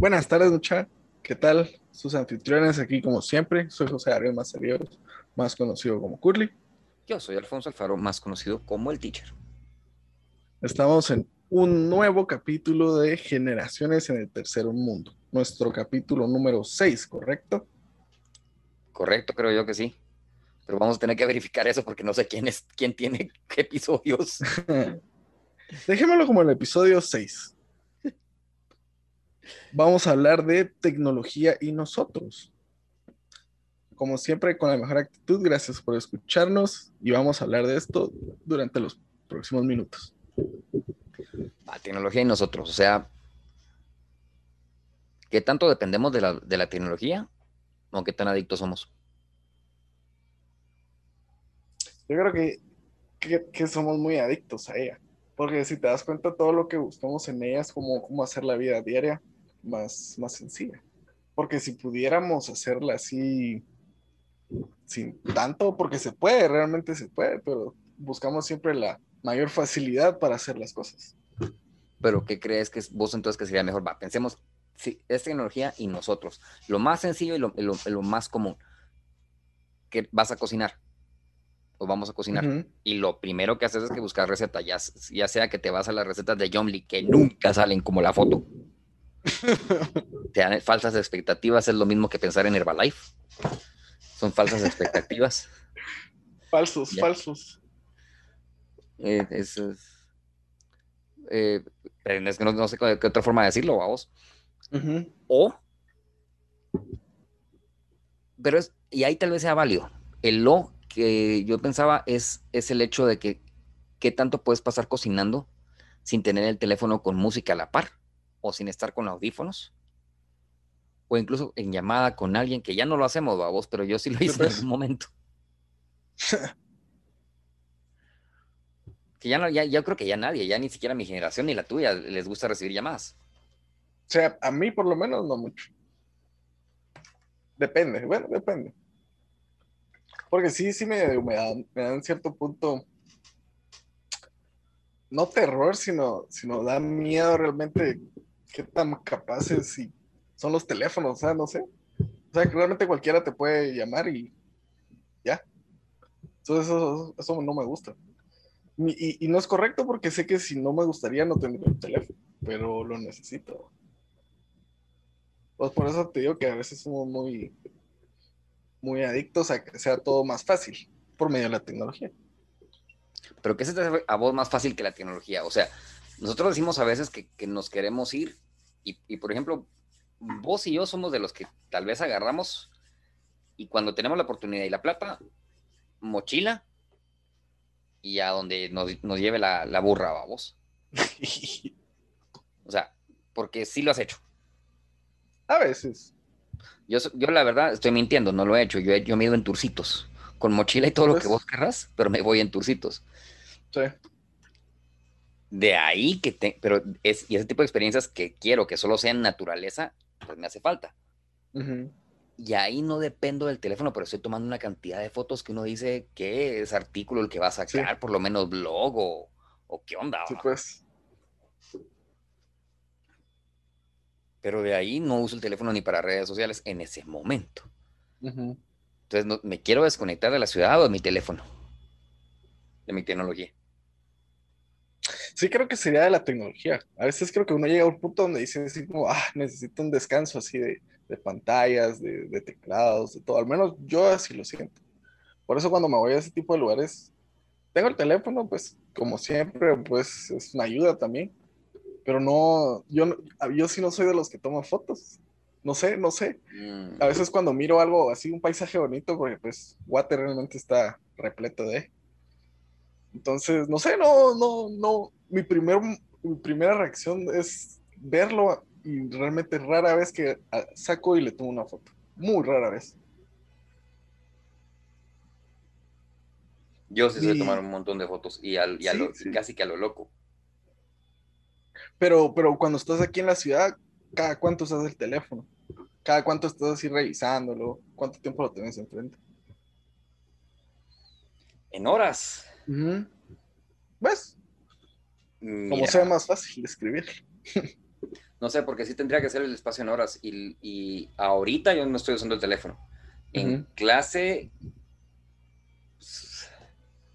Buenas tardes, mucha. ¿Qué tal? Sus anfitriones aquí como siempre. Soy José Ariel Mazaríos, más conocido como Curly. Yo soy Alfonso Alfaro, más conocido como el Teacher. Estamos en un nuevo capítulo de Generaciones en el Tercer Mundo. Nuestro capítulo número 6, ¿correcto? Correcto, creo yo que sí. Pero vamos a tener que verificar eso porque no sé quién es, quién tiene qué episodios. Dejémoslo como el episodio 6. Vamos a hablar de tecnología y nosotros. Como siempre, con la mejor actitud, gracias por escucharnos y vamos a hablar de esto durante los próximos minutos. La tecnología y nosotros, o sea, ¿qué tanto dependemos de la, de la tecnología o qué tan adictos somos? Yo creo que, que, que somos muy adictos a ella. Porque si te das cuenta, todo lo que buscamos en ella es como, cómo hacer la vida diaria más, más sencilla. Porque si pudiéramos hacerla así, sin tanto, porque se puede, realmente se puede, pero buscamos siempre la mayor facilidad para hacer las cosas. Pero ¿qué crees que vos entonces que sería mejor? Va, pensemos, sí, es tecnología y nosotros. Lo más sencillo y lo, lo, lo más común. Que vas a cocinar o vamos a cocinar. Uh -huh. Y lo primero que haces es que buscar recetas, ya, ya, sea que te vas a las recetas de Jomly, que nunca salen como la foto. te dan falsas expectativas, es lo mismo que pensar en Herbalife. Son falsas expectativas. falsos, ya. falsos. Eh, es, eh, es, que no, no, sé qué otra forma de decirlo, vamos. Uh -huh. O, pero es, y ahí tal vez sea válido. El lo que yo pensaba es, es el hecho de que qué tanto puedes pasar cocinando sin tener el teléfono con música a la par o sin estar con audífonos o incluso en llamada con alguien que ya no lo hacemos, vos, pero yo sí lo hice en algún momento. que ya no, ya, yo creo que ya nadie, ya ni siquiera mi generación ni la tuya les gusta recibir llamadas. O sea, a mí por lo menos no mucho. Depende, bueno, depende. Porque sí, sí me, me, dan, me dan cierto punto, no terror, sino, sino da miedo realmente qué tan capaces y son los teléfonos, o sea, no sé. O sea, que realmente cualquiera te puede llamar y ya. Entonces eso, eso no me gusta. Y, y, no es correcto porque sé que si no me gustaría no tendría un teléfono, pero lo necesito. Pues por eso te digo que a veces somos muy, muy adictos a que sea todo más fácil por medio de la tecnología. Pero ¿qué se te hace a vos más fácil que la tecnología? O sea, nosotros decimos a veces que, que nos queremos ir y, y, por ejemplo, vos y yo somos de los que tal vez agarramos y cuando tenemos la oportunidad y la plata, mochila y a donde nos, nos lleve la, la burra, vamos. o sea, porque sí lo has hecho. A veces. Yo, yo la verdad estoy mintiendo, no lo he hecho. Yo, yo me he ido en turcitos, con mochila y todo pues, lo que vos querrás, pero me voy en turcitos. Sí. De ahí que te, pero es, y ese tipo de experiencias que quiero que solo sean naturaleza, pues me hace falta. Uh -huh. Y ahí no dependo del teléfono, pero estoy tomando una cantidad de fotos que uno dice que es artículo el que va a sacar, sí. por lo menos blog o, o qué onda. Sí, pues. pero de ahí no uso el teléfono ni para redes sociales en ese momento. Uh -huh. Entonces, no, me quiero desconectar de la ciudad o de mi teléfono, de mi tecnología. Sí, creo que sería de la tecnología. A veces creo que uno llega a un punto donde dice así como, ah, necesito un descanso así de, de pantallas, de, de, teclados, de todo. Al menos yo así lo siento. Por eso cuando me voy a ese tipo de lugares, tengo el teléfono, pues como siempre, pues es una ayuda también pero no, yo, yo sí no soy de los que toman fotos. No sé, no sé. Mm. A veces cuando miro algo así, un paisaje bonito, porque pues Water realmente está repleto de. Entonces, no sé, no, no, no. Mi, primer, mi primera reacción es verlo y realmente rara vez que saco y le tomo una foto. Muy rara vez. Yo sí sé y... tomar un montón de fotos y, al, y a sí, lo, sí. casi que a lo loco. Pero, pero cuando estás aquí en la ciudad, ¿cada cuánto usas el teléfono? ¿Cada cuánto estás así revisándolo? ¿Cuánto tiempo lo tienes enfrente? En horas. Uh -huh. ¿Ves? Mira, Como sea más fácil de escribir. No sé, porque sí tendría que ser el espacio en horas. Y, y ahorita yo no estoy usando el teléfono. En clase,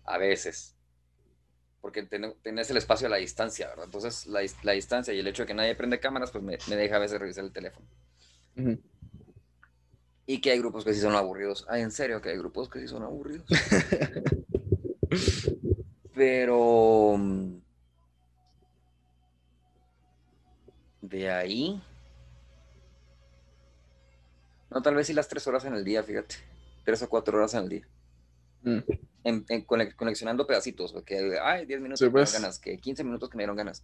a veces. Porque tenés el espacio a la distancia, ¿verdad? Entonces, la, la, distancia y el hecho de que nadie prende cámaras, pues me, me deja a veces revisar el teléfono. Y que hay grupos que sí son aburridos. Ay, en serio, que hay grupos que sí son aburridos. Pero mm, de ahí. No, tal vez sí las tres horas en el día, fíjate. Tres o cuatro horas en el día. Mm. En, conexionando pedacitos, porque hay 10 minutos que me dieron pues. ganas, que 15 minutos que me dieron ganas.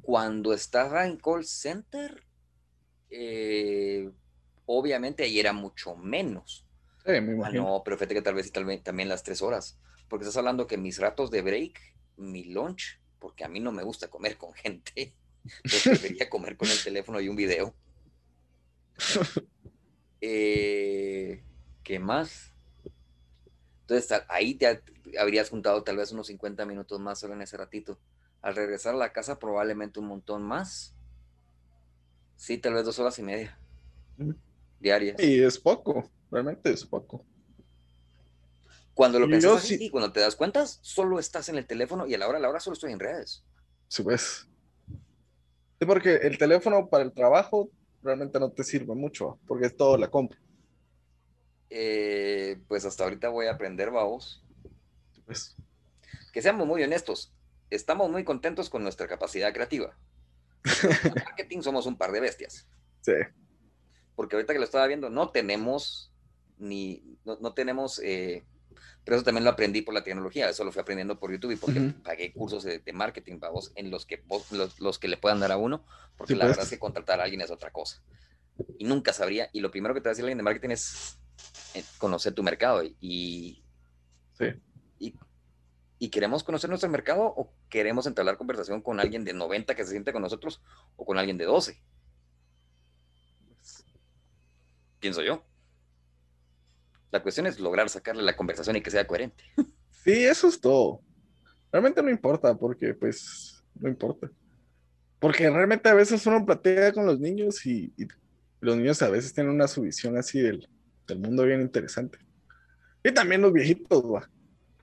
Cuando estaba en call center, eh, obviamente ahí era mucho menos. Sí, me ah, no, pero fíjate que tal vez, tal vez también las tres horas, porque estás hablando que mis ratos de break, mi lunch, porque a mí no me gusta comer con gente, yo preferiría comer con el teléfono y un video. Eh, ¿Qué más? Entonces ahí te habrías juntado tal vez unos 50 minutos más solo en ese ratito. Al regresar a la casa probablemente un montón más. Sí, tal vez dos horas y media diarias. Y es poco, realmente es poco. Cuando lo piensas así, cuando te das cuenta, solo estás en el teléfono y a la hora a la hora solo estoy en redes. Sí, pues. Sí, porque el teléfono para el trabajo realmente no te sirve mucho, porque es todo la compra. Eh, pues hasta ahorita voy a aprender, vamos. Pues. Que seamos muy honestos, estamos muy contentos con nuestra capacidad creativa. En marketing somos un par de bestias. Sí porque ahorita que lo estaba viendo, no tenemos ni, no, tenemos, eh, pero eso también lo aprendí por la tecnología, eso lo fui aprendiendo por YouTube y porque pagué cursos de, marketing para vos, en los que los, que le puedan dar a uno, porque la pues. verdad es que contratar a alguien es otra cosa. Y nunca sabría, y lo primero que te va a decir alguien de marketing es eh, conocer tu mercado y, sí. y, y queremos conocer nuestro mercado o queremos entablar conversación con alguien de 90 que se siente con nosotros o con alguien de 12 pienso yo. La cuestión es lograr sacarle la conversación y que sea coherente. Sí, eso es todo. Realmente no importa, porque pues no importa. Porque realmente a veces uno platea con los niños y, los niños a veces tienen una subvisión así del, mundo bien interesante. Y también los viejitos, va.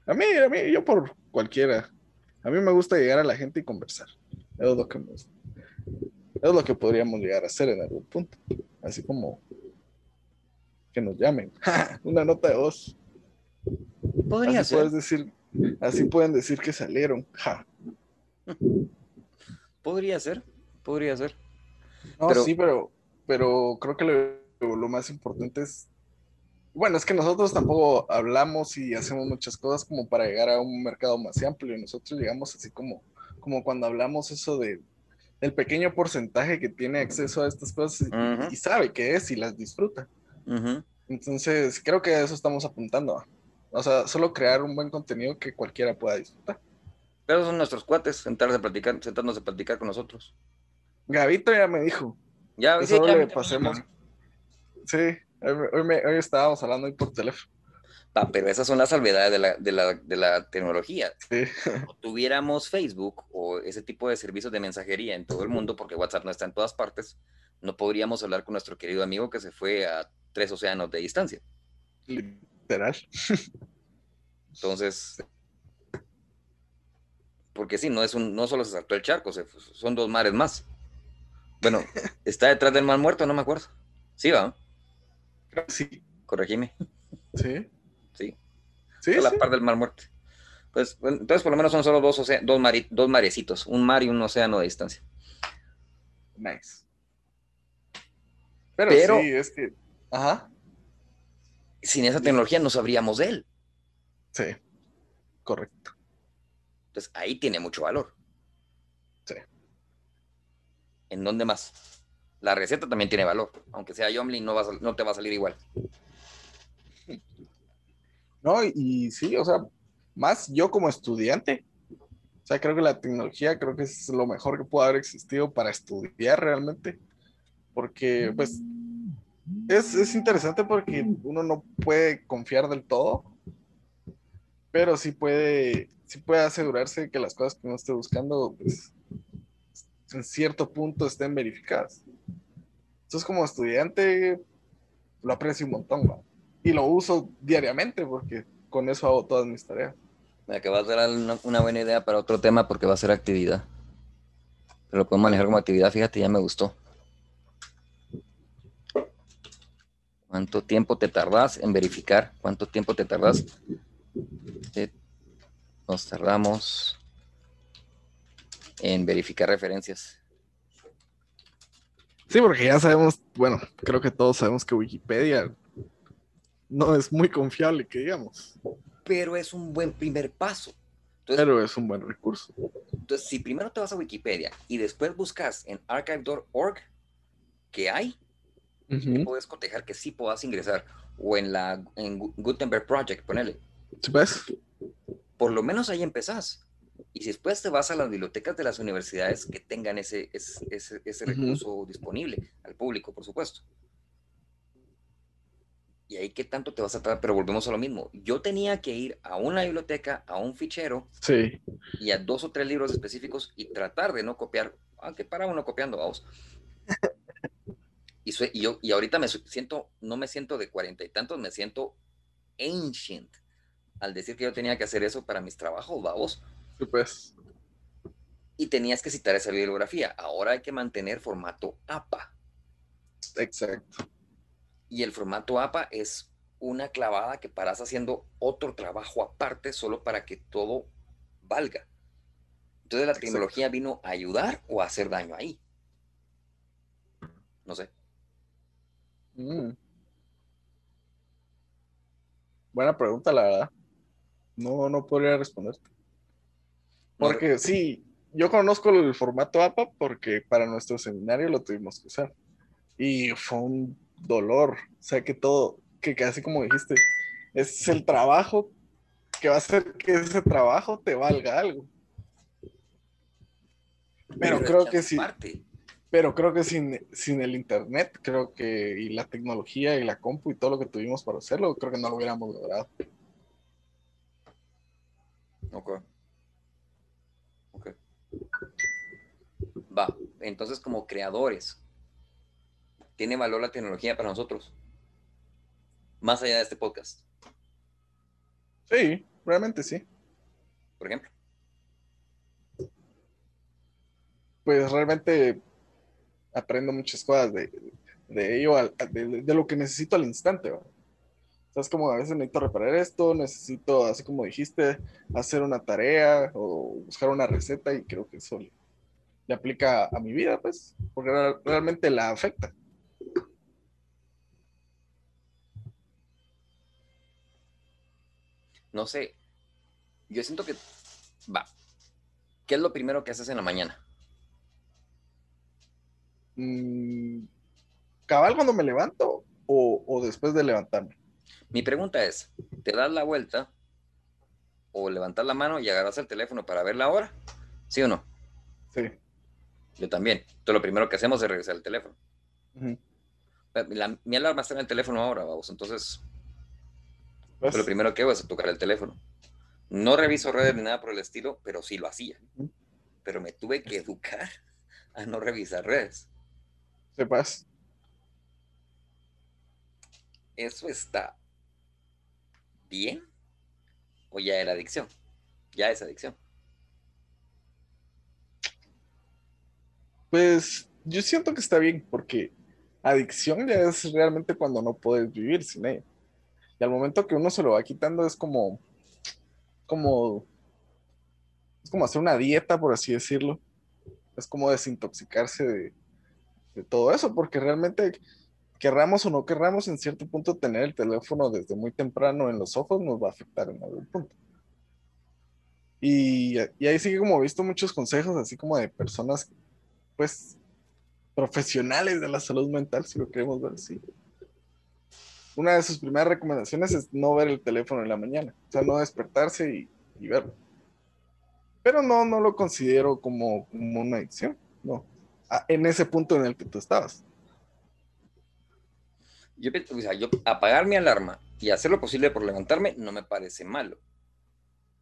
A mí, a mí, yo por cualquiera. A mí me gusta llegar a la gente y conversar. Es lo que Es lo que podríamos llegar a hacer en algún punto. Así como que nos llamen. Una nota de voz. Podría así ser. decir, así pueden decir que salieron. Podría ser, podría ser. No, sí, pero, pero creo que lo, más importante es. Bueno, es que nosotros tampoco hablamos y hacemos muchas cosas como para llegar a un mercado más amplio. Nosotros llegamos así como, como cuando hablamos eso de el pequeño porcentaje que tiene acceso a estas cosas y, y sabe qué es y las disfruta. Entonces, creo que a eso estamos apuntando. O sea, solo crear un buen contenido que cualquiera pueda disfrutar. Pero son nuestros cuates, sentarse a platicar, sentarnos a platicar con nosotros. Gavito ya me dijo. Ya, sí, ya le pasemos. Sí, hoy, estábamos hablando ahí por teléfono. pero esas son las salvedades de la, de la, de la tecnología. Sí. Si tuviéramos Facebook o ese tipo de servicios de mensajería en todo el mundo, porque WhatsApp no está en todas partes, no podríamos hablar con nuestro querido amigo que se fue a tres océanos de distancia. Literal. Entonces, porque sí, no es un, no solo se saltó el charco, son dos mares más. Bueno, está detrás del mar muerto, no me acuerdo. Sí, va. Sí. Corregime. Sí. Sí. Sí. la par del mar muerto. Pues, entonces por lo menos son solo dos, dos, dos marecitos, un mar y un océano de distancia. Nice. Pero, sí, es que Ajá. Sin esa tecnología no sabríamos de él. Sí, correcto. Entonces ahí tiene mucho valor. Sí. ¿En dónde más? La receta también tiene valor. Aunque sea Yomli, no, no te va a salir igual. No, y, sí, o sea, más yo como estudiante. O sea, creo que la tecnología creo que es lo mejor que puede haber existido para estudiar realmente. Porque, pues, es, interesante porque uno no puede confiar del todo, pero sí puede, sí puede asegurarse que las cosas que uno esté buscando pues, en cierto punto estén verificadas. Entonces, como estudiante, lo aprecio un montón, y lo uso diariamente porque con eso hago todas mis tareas. Me que va a ser una, buena idea para otro tema porque va a ser actividad. Pero lo puedo manejar como actividad, fíjate, ya me gustó. ¿Cuánto tiempo te tardas en verificar? ¿Cuánto tiempo te tardas? Eh, nos tardamos en verificar referencias. Sí, porque ya sabemos, bueno, creo que todos sabemos que Wikipedia no es muy confiable, que digamos. Pero es un buen primer paso. Pero es un buen recurso. Entonces, si primero te vas a Wikipedia y después buscas en archive.org, ¿qué hay? Puedes cotejar que sí puedas ingresar. O en la en Gutenberg Project, ponele. ¿Sí ves? Por lo menos ahí empezás. Y si después te vas a las bibliotecas de las universidades que tengan ese, ese, ese, recurso disponible al público, por supuesto. Y ahí qué tanto te vas a tratar, pero volvemos a lo mismo. Yo tenía que ir a una biblioteca, a un fichero, sí. y a dos o tres libros específicos y tratar de no copiar, aunque para uno copiando, vamos. Y, y, yo, y ahorita me siento, no me siento de cuarenta y tantos, me siento ancient al decir que yo tenía que hacer eso para mis trabajos. Sí, pues. Y tenías que citar esa bibliografía. Ahora hay que mantener formato APA. Exacto. Y el formato APA es una clavada que paras haciendo otro trabajo aparte solo para que todo valga. Entonces la tecnología vino a ayudar o a hacer daño ahí. No sé. Mm. Buena pregunta, la verdad. No, no podría responderte. Porque sí, yo conozco el formato APA porque para nuestro seminario lo tuvimos que usar. Y fue un dolor. O sea, que todo, que casi como dijiste, es el trabajo que va a hacer que ese trabajo te valga algo. Pero, creo que sí. Pero creo que sin, sin el internet, creo que, y la tecnología y la compu y todo lo que tuvimos para hacerlo, creo que no lo hubiéramos logrado. Ok. Ok. Va, entonces como creadores, ¿tiene valor la tecnología para nosotros? Más allá de este podcast. Sí, realmente sí. Por ejemplo. Pues realmente aprendo muchas cosas de, ello, de, lo que necesito al instante. ¿va? es como a veces necesito reparar esto, necesito, así como dijiste, hacer una tarea o buscar una receta y creo que eso le, aplica a mi vida, pues, porque realmente la afecta. No sé, yo siento que, va, ¿qué es lo primero que haces en la mañana? Mm, cabal cuando me levanto o, después de levantarme. Mi pregunta es, ¿te das la vuelta o levantas la mano y agarras el teléfono para ver la hora? ¿Sí o no? Sí. Yo también. Entonces lo primero que hacemos es regresar el teléfono. mi alarma está en el teléfono ahora, vamos. Entonces, pues lo primero que hago es tocar el teléfono. No reviso redes ni nada por el estilo, pero sí lo hacía. Pero me tuve que educar a no revisar redes. Sepas. ¿Eso está bien? ¿O ya era adicción? Ya es adicción. Pues yo siento que está bien, porque adicción ya es realmente cuando no puedes vivir sin ella. Y al momento que uno se lo va quitando es como, como, es como hacer una dieta, por así decirlo. Es como desintoxicarse de, de todo eso, porque realmente querramos o no querramos, en cierto punto tener el teléfono desde muy temprano en los ojos nos va a afectar en algún punto. Y, y ahí sí como he visto muchos consejos, así como de personas, pues, profesionales de la salud mental, si lo queremos ver así. Una de sus primeras recomendaciones es no ver el teléfono en la mañana, o sea, no despertarse y, y verlo. Pero no, no lo considero como, como una adicción, no en ese punto en el que tú estabas. Yo, o sea, yo apagar mi alarma y hacer lo posible por levantarme no me parece malo.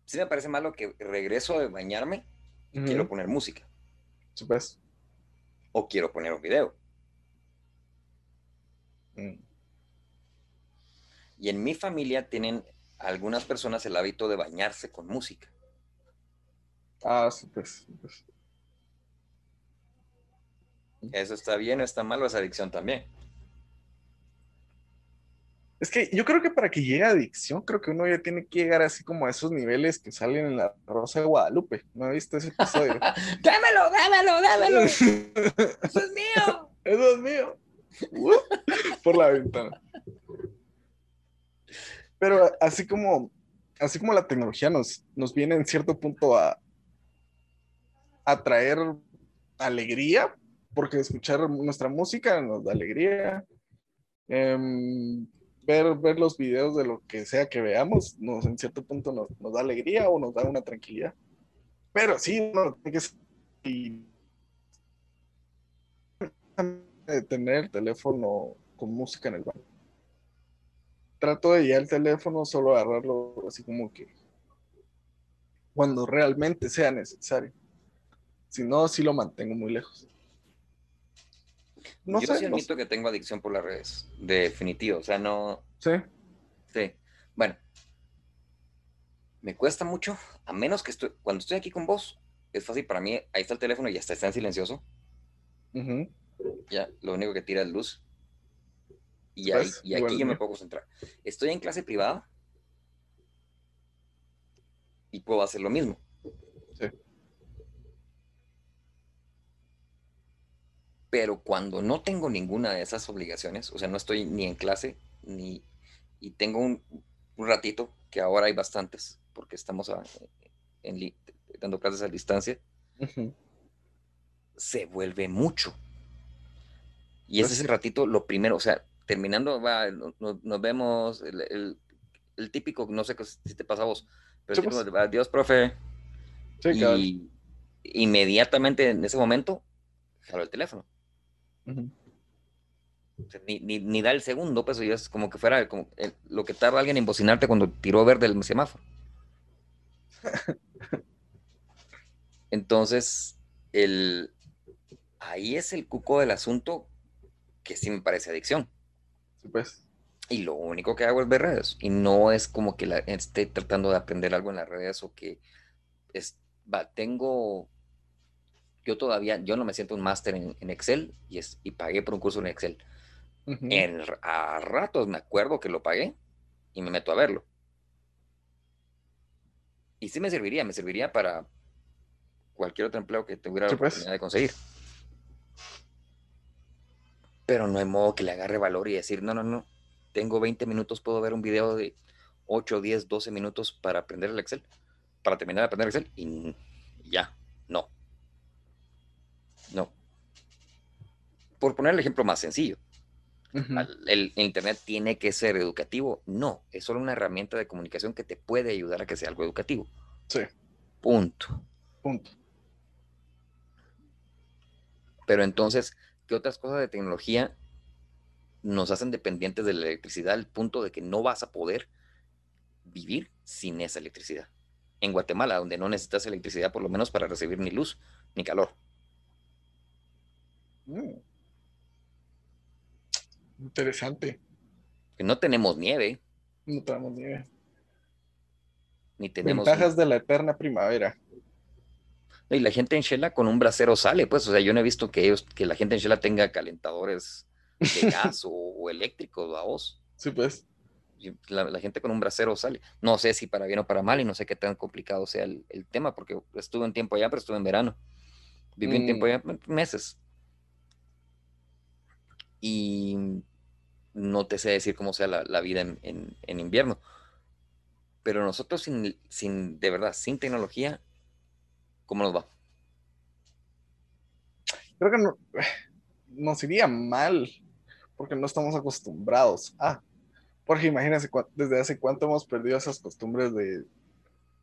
Sí me parece malo que regreso de bañarme y quiero poner música. Supuesto. o quiero poner un video. Mm. Y en mi familia tienen algunas personas el hábito de bañarse con música. Ah, sí, pues. sí, pues. ¿Eso está bien o está mal o es adicción también? Es que yo creo que para que llegue a adicción, creo que uno ya tiene que llegar así como a esos niveles que salen en la Rosa de Guadalupe. ¿No viste ese episodio? ¡Dámelo, dámelo, dámelo! ¡Eso es mío! Eso es mío. Uh, por la ventana. Pero así como, así como la tecnología nos, nos viene en cierto punto a, a traer alegría, porque escuchar nuestra música nos da alegría. Em, ver, ver los videos de lo que sea que veamos, nos, en cierto punto nos, da alegría o nos da una tranquilidad. Pero sí, no, tiene que tener el teléfono con música en el baño. Trato de ya el teléfono solo agarrarlo así como que cuando realmente sea necesario. Si no, sí lo mantengo muy lejos. No Yo sé, sí no admito que tengo adicción por las redes. Definitivo. O sea, no. sé. Sí. Bueno. Me cuesta mucho, a menos que estoy. Cuando estoy aquí con vos, es fácil para mí. Ahí está el teléfono y ya está, está en silencioso. Ya, lo único que tira es luz. Y, ahí, y aquí yo me puedo concentrar. Estoy en clase privada y puedo hacer lo mismo. Pero cuando no tengo ninguna de esas obligaciones, o sea, no estoy ni en clase, ni y tengo un, un ratito, que ahora hay bastantes, porque estamos a- en li- dando clases a distancia, se vuelve mucho. Y ese Pues- es el ratito, lo primero, o sea, terminando, va, no- no- nos vemos, el, el- el típico, no sé si te pasa a vos, pero el típico, pues. adiós, profe, Sí, y inmediatamente en ese momento, jalo el teléfono. Ni, ni- ni da el segundo, pues ya es como que fuera como el- lo que tarda alguien en bocinarte cuando tiró verde el semáforo. Entonces, el, ahí es el cuco del asunto que sí me parece adicción. Sí, pues. Y lo único que hago es ver redes. Y no es como que la, esté tratando de aprender algo en las redes o que es, va, tengo, yo todavía, yo no me siento un máster en, en Excel y, es, y pagué por un curso en Excel. En, a ratos me acuerdo que lo pagué y me meto a verlo. Y sí me serviría, me serviría para cualquier otro empleo que tuviera Sí, la pues. oportunidad de conseguir. Pero no hay modo que le agarre valor y decir, no, no, no, tengo 20 minutos, puedo ver un video de 8, 10, 12 minutos para aprender el Excel, para terminar de aprender Excel y ya. No. Por poner el ejemplo más sencillo, el Internet tiene que ser educativo. No, es solo una herramienta de comunicación que te puede ayudar a que sea algo educativo. Sí, Punto. punto. Pero entonces, ¿qué otras cosas de tecnología nos hacen dependientes de la electricidad al punto de que no vas a poder vivir sin esa electricidad? En Guatemala, donde no necesitas electricidad por lo menos para recibir ni luz ni calor. Mm. Interesante. Que no tenemos nieve, No tenemos ni idea. ni tenemos... Ventajas de la eterna primavera. Y la gente en Shela con un brasero sale, pues, o sea, yo no he visto que ellos, que la gente en Shela tenga calentadores de gas o, o eléctricos, vos. Sí, pues. La, la gente con un brasero sale. No sé si para bien o para mal y no sé qué tan complicado sea el, el tema, porque estuve un tiempo allá, pero estuve en verano. Viví un tiempo Mm. allá, meses. Y no te sé decir cómo sea la, vida en, en- invierno. Pero nosotros sin, sin, de verdad, sin tecnología, ¿cómo nos va? Creo que no- nos iría mal porque no estamos acostumbrados a. Porque imagínense desde hace cuánto hemos perdido esas costumbres de,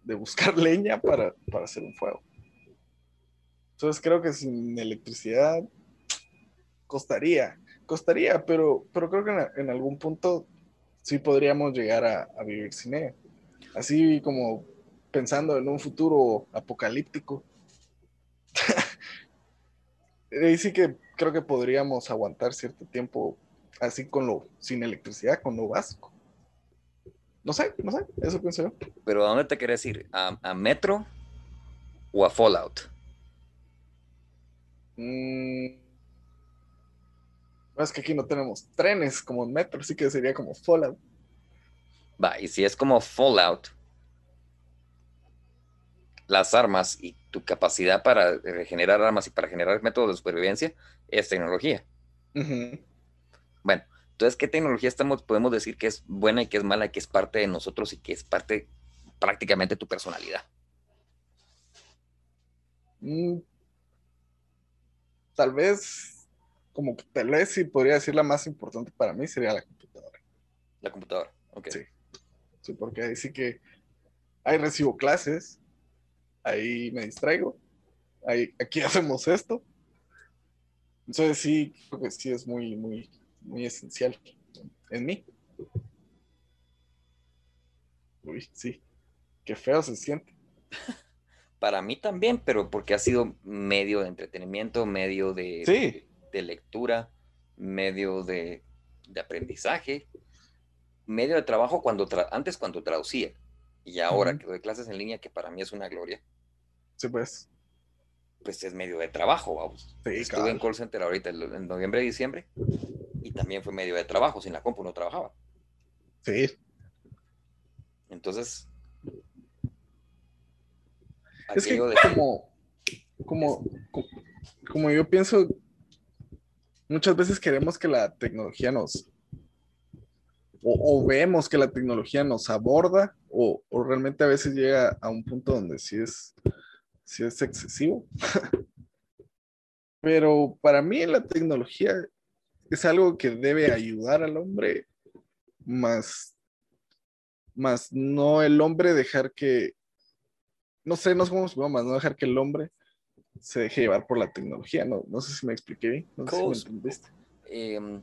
de buscar leña para, para hacer un fuego. Entonces creo que sin electricidad costaría, costaría, pero, pero creo que en, en algún punto sí podríamos llegar a, a vivir sin ella. Así como pensando en un futuro apocalíptico. Ahí sí que creo que podríamos aguantar cierto tiempo así con lo, sin electricidad, con lo básico. No sé, no sé, eso pienso yo. Pero ¿a dónde te quieres ir? ¿A, a Metro o a Fallout? Mm, es que aquí no tenemos trenes como en Metro, así que sería como Fallout. Va, y si es como Fallout, las armas y tu capacidad para regenerar armas y para generar métodos de supervivencia es tecnología. Bueno, entonces, ¿qué tecnología estamos, podemos decir que es buena y que es mala y que es parte de nosotros y que es parte prácticamente de tu personalidad? Mm, tal vez, como que tal vez sí podría decir la más importante para mí sería la computadora. La computadora. Ok. Sí. Sí, porque ahí sí que ahí recibo clases, ahí me distraigo, ahí, aquí hacemos esto. Entonces sí, creo que sí es muy, muy, muy esencial en mí. Uy, sí. Qué feo se siente. Para mí también, pero porque ha sido medio de entretenimiento, medio de, Sí. De lectura, medio de, de aprendizaje, medio de trabajo cuando tra- antes cuando traducía y ahora Ujú. que doy clases en línea, que para mí es una gloria, Sí, pues. pues es medio de trabajo, vamos. Sí, Estuve en call center ahorita en noviembre y diciembre y también fue medio de trabajo, sin la compu no trabajaba. Sí. Entonces, Es que de- como, como, co- como yo pienso, muchas veces queremos que la tecnología nos, o, o vemos que la tecnología nos aborda, o, o realmente a veces llega a un punto donde sí es, sí es excesivo. Pero para mí la tecnología es algo que debe ayudar al hombre, más, más no el hombre dejar que, no sé, no sé cómo se llama, no dejar que el hombre se deje llevar por la tecnología. No, no sé si me expliqué bien, no sé si me entendiste. em,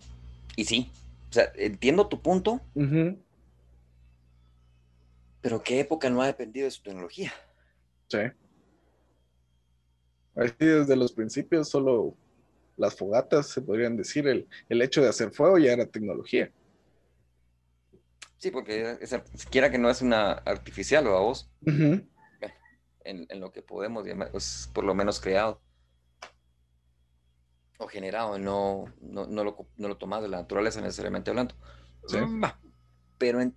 y sí, o sea, entiendo tu punto, pero ¿qué época no ha dependido de su tecnología? Sí. Así desde los principios, solo las fogatas se podrían decir, el, el hecho de hacer fuego ya era tecnología. Sí, porque siquiera que no es una artificial o a vos, en, en lo que podemos, llamar, es por lo menos creado o generado, no, no, no lo, no lo tomas de la naturaleza necesariamente hablando. Sí. Mm. Pero en,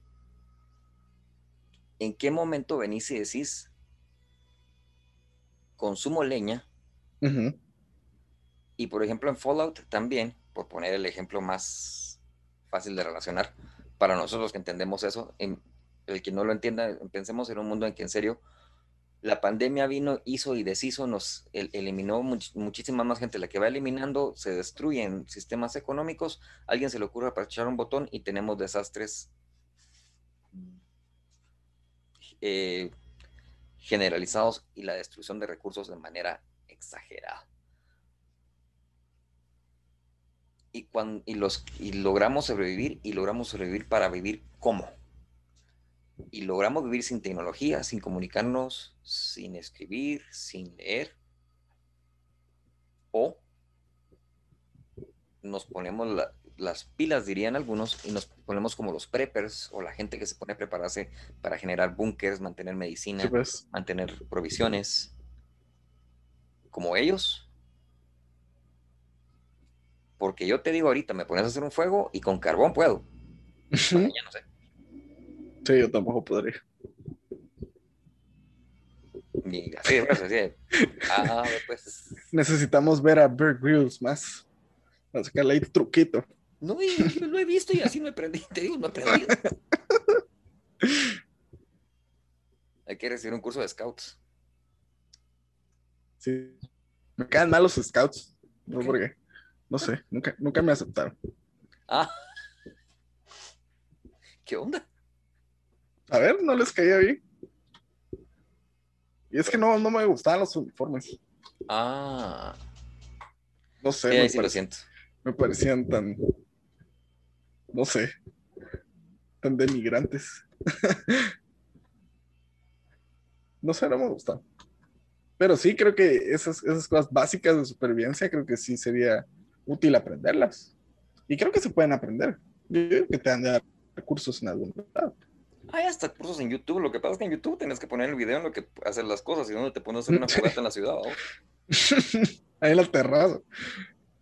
¿en qué momento venís y decís consumo leña? ujú, Y por ejemplo en Fallout también, por poner el ejemplo más fácil de relacionar, para nosotros que entendemos eso, en- el que no lo entienda, pensemos en un mundo en que en serio la pandemia vino, hizo y deshizo, nos el- eliminó much- muchísima más gente. La que va eliminando se destruyen sistemas económicos, a alguien se le ocurre apachar un botón y tenemos desastres eh, generalizados y la destrucción de recursos de manera exagerada. Y, cuan- y, los, y logramos sobrevivir y logramos sobrevivir para vivir cómo. Y logramos vivir sin tecnología, sin comunicarnos, sin escribir, sin leer. O nos ponemos la- las pilas, dirían algunos, y nos ponemos como los preppers o la gente que se pone a prepararse para generar búnkers, mantener medicina, sí, pues. mantener provisiones. Como ellos. Porque yo te digo ahorita, me pones a hacer un fuego y con carbón puedo. Ya no sé. Sí, yo tampoco podría. Así así Ah, pues. Necesitamos ver a Bear Grylls más. A sacarle ahí truquito. No, y yo lo he visto y así no aprendí. Te digo, no aprendí. Hay que recibir un curso de scouts. Sí. Me caen mal los scouts. No ¿Por qué? por qué. No sé, nunca, nunca me aceptaron. Ah. ¿Qué onda? A ver, no les caía bien. Y es que no, no me gustaban los uniformes. Ah. No sé, Sí, me, ahí sí lo parec- siento. me parecían tan. No sé. Tan denigrantes. no sé, no me gustan. Pero sí, creo que esas, esas cosas básicas de supervivencia, creo que sí sería útil aprenderlas. Y creo que se pueden aprender. Yo creo que te dan de dar recursos en algún lado. Hay hasta cursos en YouTube. Lo que pasa es que en YouTube tienes que poner el video en lo que hacer las cosas y donde te pones a hacer una fogata en la ciudad. Ahí en la terraza.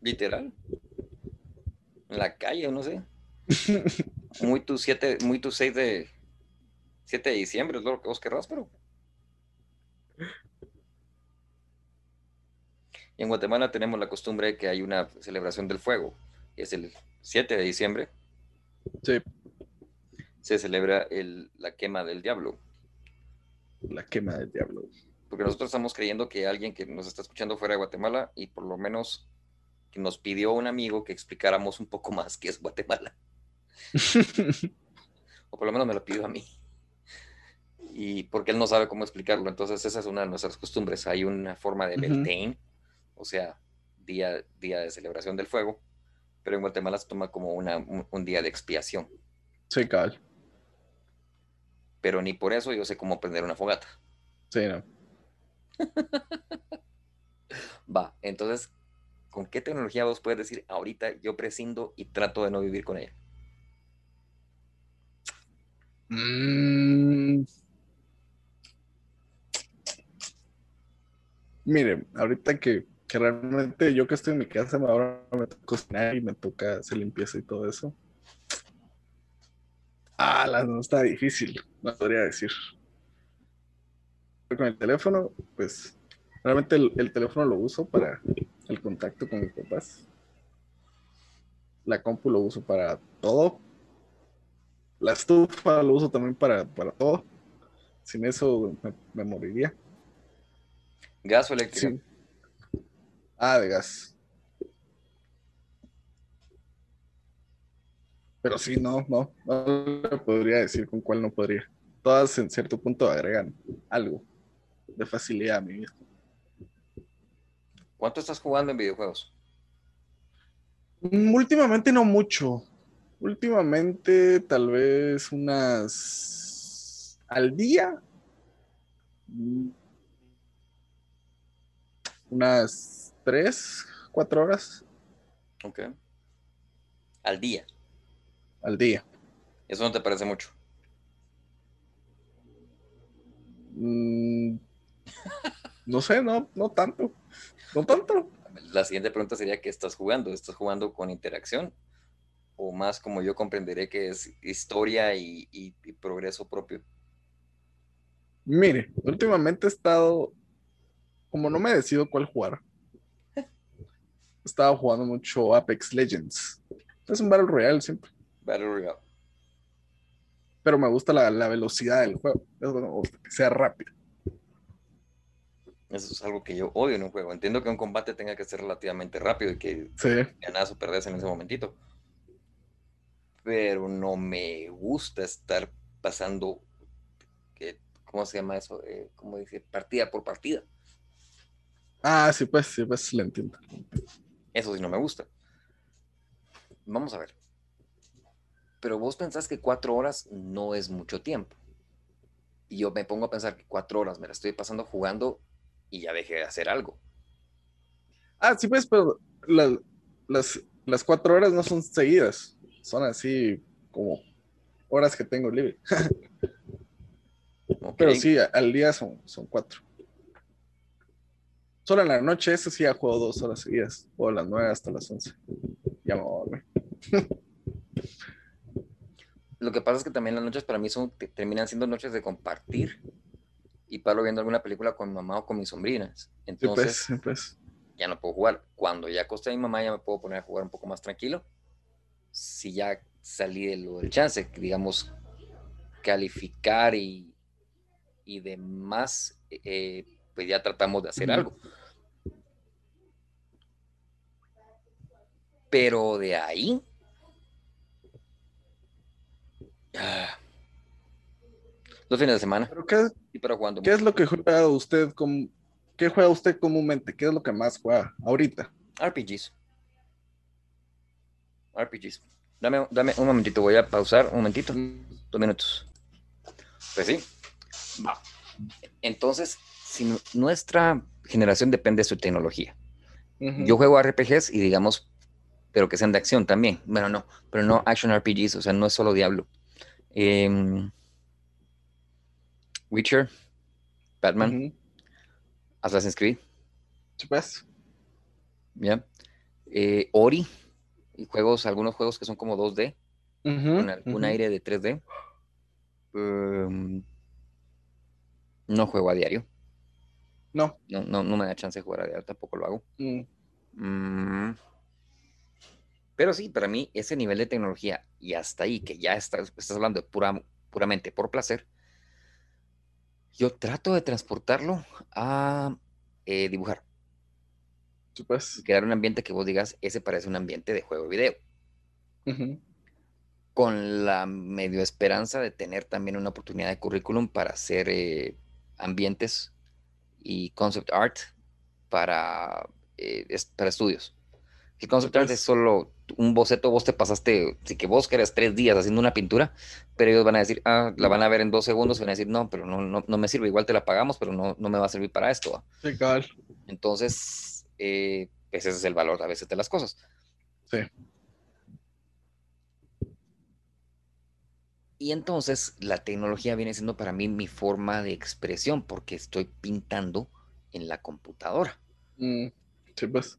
Literal. En la calle, no sé. muy tu 7, muy tu 6 de 7 de diciembre, es lo que vos querrás, pero. Y en Guatemala tenemos la costumbre de que hay una celebración del fuego. Es el 7 de diciembre. Sí. Se celebra el, la quema del diablo. La quema del diablo. Porque nosotros estamos creyendo que alguien que nos está escuchando fuera de Guatemala y por lo menos que nos pidió un amigo que explicáramos un poco más qué es Guatemala. o por lo menos me lo pidió a mí. Y porque él no sabe cómo explicarlo. Entonces esa es una de nuestras costumbres. Hay una forma de Beltane, o sea, día, día de celebración del fuego, pero en Guatemala se toma como una, un, día de expiación. Sí, cal. Pero ni por eso yo sé cómo prender una fogata. Sí, no. Va, entonces, ¿con qué tecnología vos puedes decir ahorita yo prescindo y trato de no vivir con ella? Mm. Mire, ahorita que, realmente yo que estoy en mi casa, ahora me toca cocinar y me toca hacer limpieza y todo eso. Ah, la no está difícil, no podría decir. Con el teléfono, pues realmente el, el teléfono lo uso para el contacto con mis papás. La compu lo uso para todo, la estufa lo uso también para, todo. Sin eso me, moriría. ¿Gas o eléctrico? Ah, de gas. Pero sí, no, no, no podría decir con cuál no podría. Todas en cierto punto agregan algo de facilidad a mi vida. ¿Cuánto estás jugando en videojuegos? Mm, últimamente no mucho. Últimamente, tal vez unas al día. Unas tres, cuatro horas. Ok. Al día. Al día. ¿Eso no te parece mucho? Mm, no sé, no, no tanto. No tanto. La siguiente pregunta sería: ¿qué estás jugando? ¿Estás jugando con interacción? o más como yo comprenderé que es historia y, progreso propio? Mire, últimamente he estado, como no me decido cuál jugar, he estado jugando mucho Apex Legends. Es un Battle Royale siempre. Battle Royale. Pero me gusta la, velocidad del juego. que sea rápido. Eso es algo que yo odio en un juego. Entiendo que un combate tenga que ser relativamente rápido y que sí. ganas o perdés en ese momentito pero no me gusta estar pasando, ¿cómo se llama eso? Eh, ¿Cómo dice? Partida por partida. Ah, sí, pues, sí, pues, lo entiendo. Eso sí no me gusta. Vamos a ver. Pero vos pensás que cuatro horas no es mucho tiempo. Y yo me pongo a pensar que cuatro horas me la estoy pasando jugando y ya dejé de hacer algo. Ah, sí, pues, pero las, las cuatro horas no son seguidas son así como horas que tengo libre. Pero sí, al día son, son cuatro. Solo en la noche, eso sí, ya juego dos horas seguidas. A las nueve hasta las once. Ya me voy Lo que pasa es que también las noches para mí son, terminan siendo noches de compartir y paro viendo alguna película con mi mamá o con mis sobrinas. Pues, Entonces, pues. ya no puedo jugar. Cuando ya acosté a mi mamá, ya me puedo poner a jugar un poco más tranquilo si ya salí de lo del chance, digamos, calificar y, y demás, eh, pues ya tratamos de hacer algo. Pero de ahí... Ah, los fines de semana. qué, y para ¿Qué es lo que juega usted con, qué juega usted comúnmente? ¿Qué es lo que más juega ahorita? RPGs. RPGs. Dame, dame un momentito, voy a pausar un momentito, dos minutos. Pues sí. Entonces, si nuestra generación depende de su tecnología. Yo juego RPGs y digamos, pero que sean de acción también. Bueno, no, pero no action RPGs, o sea, no es solo Diablo. Em, Witcher, Batman, Assassin's Creed. Pues. ¿Ya? Eh, Ori, y juegos, algunos juegos que son como 2D, con algún aire de 3D. Em, no juego a diario. No. no. No, me da chance de jugar a diario, tampoco lo hago. Mm. Mm. Pero sí, para mí ese nivel de tecnología y hasta ahí, que ya estás, estás hablando de pura, puramente por placer, yo trato de transportarlo a eh, dibujar. Pues. Crear un ambiente que vos digas, ese parece un ambiente de juego video. Con la medio esperanza de tener también una oportunidad de currículum para hacer eh, ambientes y concept art para, eh, para estudios. El concept art es solo un boceto, vos te pasaste, si que vos querés tres días haciendo una pintura, pero ellos van a decir, ah, la van a ver en dos segundos, y van a decir, no, pero no, no, me sirve, igual te la pagamos, pero no, no me va a servir para esto. Sí, claro. Entonces, eh, ese es el valor a veces de las cosas. Sí. Y entonces la tecnología viene siendo para mí mi forma de expresión, porque estoy pintando en la computadora. Mm, sí, pues.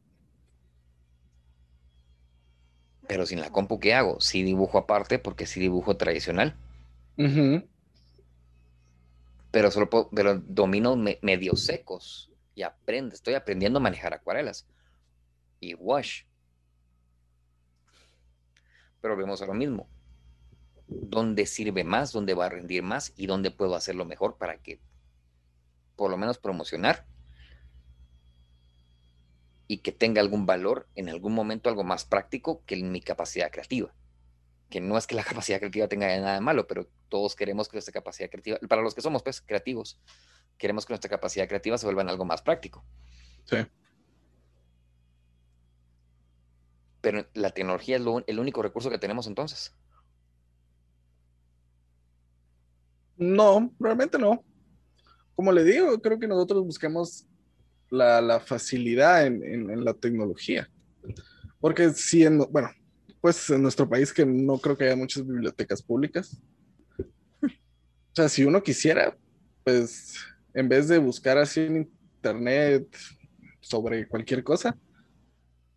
Pero sin la compu, ¿qué hago? Sí dibujo aparte porque sí dibujo tradicional. Pero solo puedo, pero domino medios secos y aprendo, estoy aprendiendo a manejar acuarelas y wash. Pero vemos a lo mismo. ¿Dónde sirve más? ¿Dónde va a rendir más? ¿Y dónde puedo hacerlo mejor para que por lo menos promocionar y que tenga algún valor en algún momento algo más práctico que mi capacidad creativa. Que no es que la capacidad creativa tenga nada de malo, pero todos queremos que nuestra capacidad creativa, para los que somos pues creativos, queremos que nuestra capacidad creativa se vuelva en algo más práctico. Sí. Pero la tecnología es el único recurso que tenemos entonces. No, realmente no. Como le digo, creo que nosotros buscamos la, facilidad en, la tecnología. Porque si en, bueno, pues en nuestro país que no creo que haya muchas bibliotecas públicas. O sea, si uno quisiera, pues en vez de buscar así en internet sobre cualquier cosa,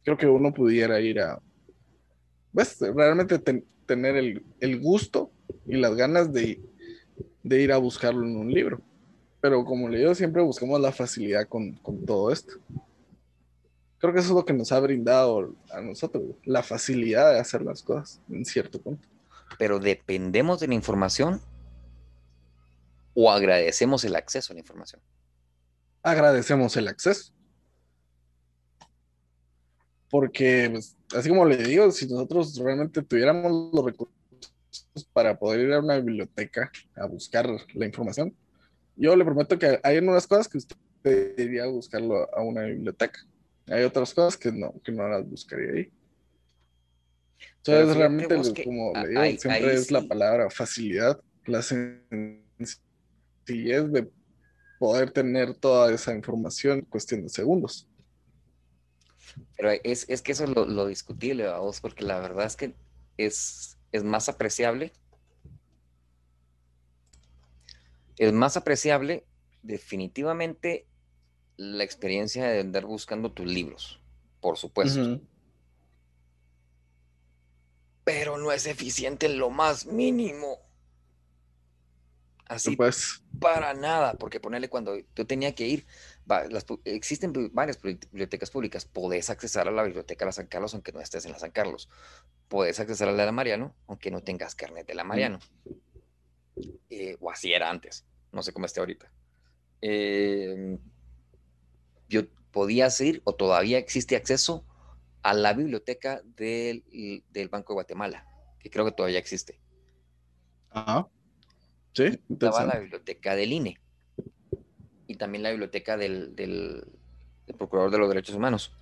creo que uno pudiera ir a, pues realmente tener el, el, gusto y las ganas de, de ir a buscarlo en un libro. Pero como le digo, siempre buscamos la facilidad con, con, todo esto. Creo que eso es lo que nos ha brindado a nosotros, la facilidad de hacer las cosas en cierto punto. Pero dependemos de la información o agradecemos el acceso a la información. Agradecemos el acceso. Porque, pues, así como le digo, si nosotros realmente tuviéramos los recursos para poder ir a una biblioteca a buscar la información, yo le prometo que hay unas cosas que usted debería buscarlo a una biblioteca. Hay otras cosas que no, que no las buscaría ahí. Entonces, realmente, como le digo, siempre es la palabra facilidad, la sencillez de poder tener toda esa información en cuestión de segundos. Pero es, es que eso es lo, lo discutible, vos, porque la verdad es que es, es más apreciable es más apreciable definitivamente la experiencia de andar buscando tus libros, por supuesto. Pero no es eficiente en lo más mínimo. Así pues. para nada, porque ponerle cuando yo tenía que ir, existen varias bibliotecas públicas, podés accesar a la biblioteca de la San Carlos aunque no estés en la San Carlos, podés accesar a la de la Mariano aunque no tengas carnet de la Mariano. Eh, o así era antes, no sé cómo esté ahorita. Em, yo podía ir o todavía existe acceso a la biblioteca del, Banco de Guatemala, que creo que todavía existe. Ajá. Sí, estaba la biblioteca del INE y también la biblioteca del, Procurador de los Derechos Humanos.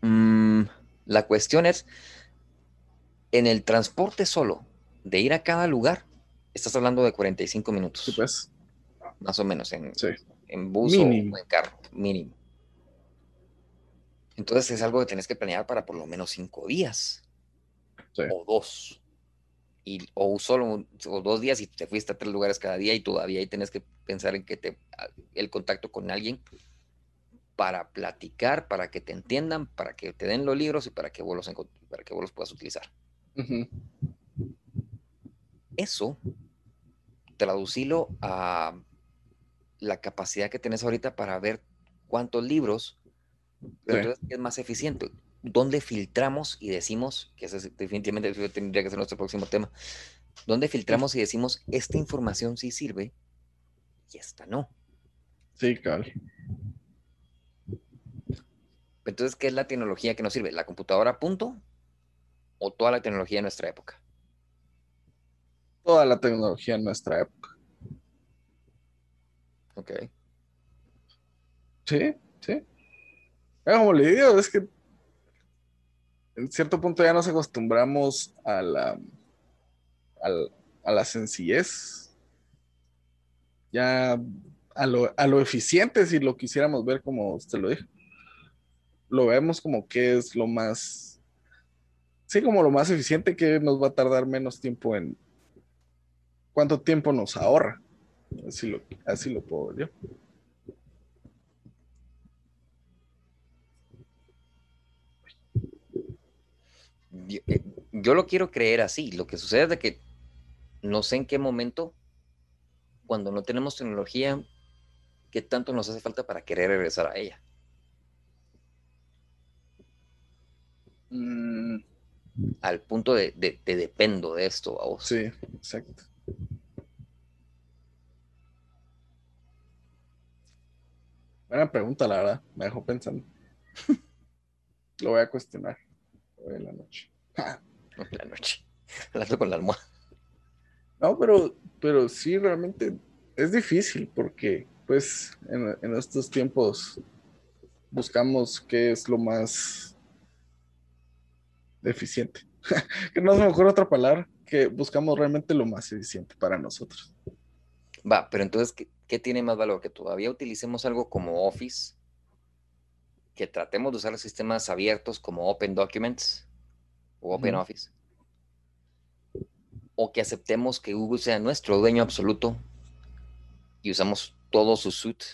Mm, la cuestión es, en el transporte solo, de ir a cada lugar, estás hablando de 45 minutos. pues. Más o menos, en, en bus o en carro, mínimo. Entonces es algo que tienes que planear para por lo menos cinco días o dos. Y, o solo o dos días y te fuiste a tres lugares cada día y todavía ahí tienes que pensar en que te, el contacto con alguien para platicar, para que te entiendan, para que te den los libros y para que vos los, para que vos los puedas utilizar. Eso, traducilo a la capacidad que tienes ahorita para ver cuántos libros, pero es más eficiente. ¿Dónde filtramos y decimos, que ese definitivamente tendría que ser nuestro próximo tema, dónde filtramos y decimos, esta información sí sirve y esta no? Sí, claro. Entonces, ¿qué es la tecnología que nos sirve? ¿La computadora punto? ¿O toda la tecnología de nuestra época? Toda la tecnología en nuestra época. Ok. Sí, sí. Como le digo, es que en cierto punto ya nos acostumbramos a la, a la, sencillez, ya a lo, a lo eficiente, si lo quisiéramos ver como usted lo dijo. Lo vemos como que es lo más, sí, como lo más eficiente que nos va a tardar menos tiempo en, cuánto tiempo nos ahorra. Así lo, así lo puedo ver yo. Eh, yo, lo quiero creer así. Lo que sucede es de que no sé en qué momento, cuando no tenemos tecnología, qué tanto nos hace falta para querer regresar a ella. Mm. Al punto de, de, dependo de esto a vos. Sí, exacto. Buena pregunta, la verdad. Me dejó pensando. Lo voy a cuestionar hoy en la noche. la noche. Hablando con la almohada. No, pero, pero sí, realmente es difícil porque, pues, en, estos tiempos buscamos qué es lo más eficiente. que no es mejor otra palabra, que buscamos realmente lo más eficiente para nosotros. Va, pero entonces, ¿qué, ¿qué tiene más valor? Que todavía utilicemos algo como Office, que tratemos de usar los sistemas abiertos como Open Documents o Open Office, o que aceptemos que Google sea nuestro dueño absoluto y usamos todo su suite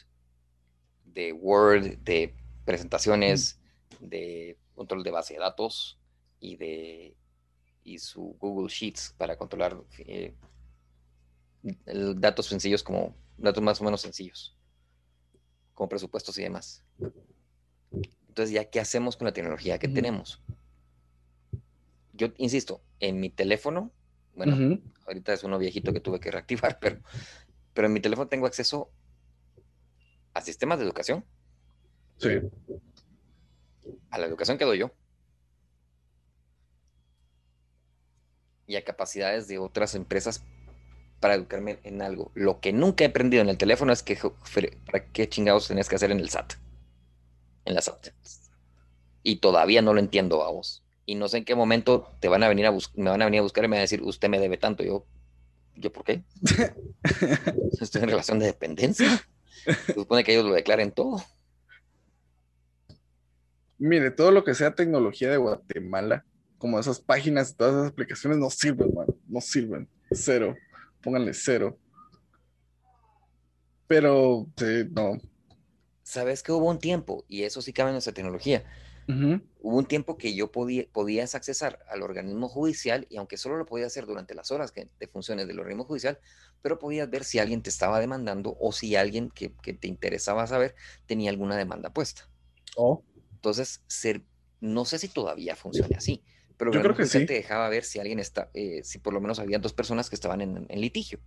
de Word, de presentaciones, de control de base de datos y de y su Google Sheets para controlar eh, datos sencillos como datos más o menos sencillos, como presupuestos y demás. Entonces, ya, ¿qué hacemos con la tecnología que tenemos? Yo insisto, en mi teléfono, bueno, ahorita es uno viejito que tuve que reactivar, pero, pero en mi teléfono tengo acceso a sistemas de educación. Sí. A la educación que doy yo. Y a capacidades de otras empresas para educarme en algo. Lo que nunca he aprendido en el teléfono es que, para qué chingados tenés que hacer en el SAT. En la SAT. Y todavía no lo entiendo a vos. Y no sé en qué momento te van a venir a me van a venir a buscar y me van a decir, usted me debe tanto. Yo, ¿yo por qué? Estoy en relación de dependencia. Se supone que ellos lo declaren todo. Mire, todo lo que sea tecnología de Guatemala, como esas páginas todas esas aplicaciones, no sirven, man. No sirven. Cero pónganle cero. Pero, no. Sabes que hubo un tiempo, y eso sí cabe en nuestra tecnología. Hubo un tiempo que yo podía, podías accesar al organismo judicial y aunque solo lo podías hacer durante las horas que, de funciones del organismo judicial, pero podías ver si alguien te estaba demandando o si alguien que, te interesaba saber tenía alguna demanda puesta. Oh. Entonces, ser, no sé si todavía funciona así, pero yo creo que sí. te dejaba ver si alguien está, eh, si por lo menos había dos personas que estaban en, litigio.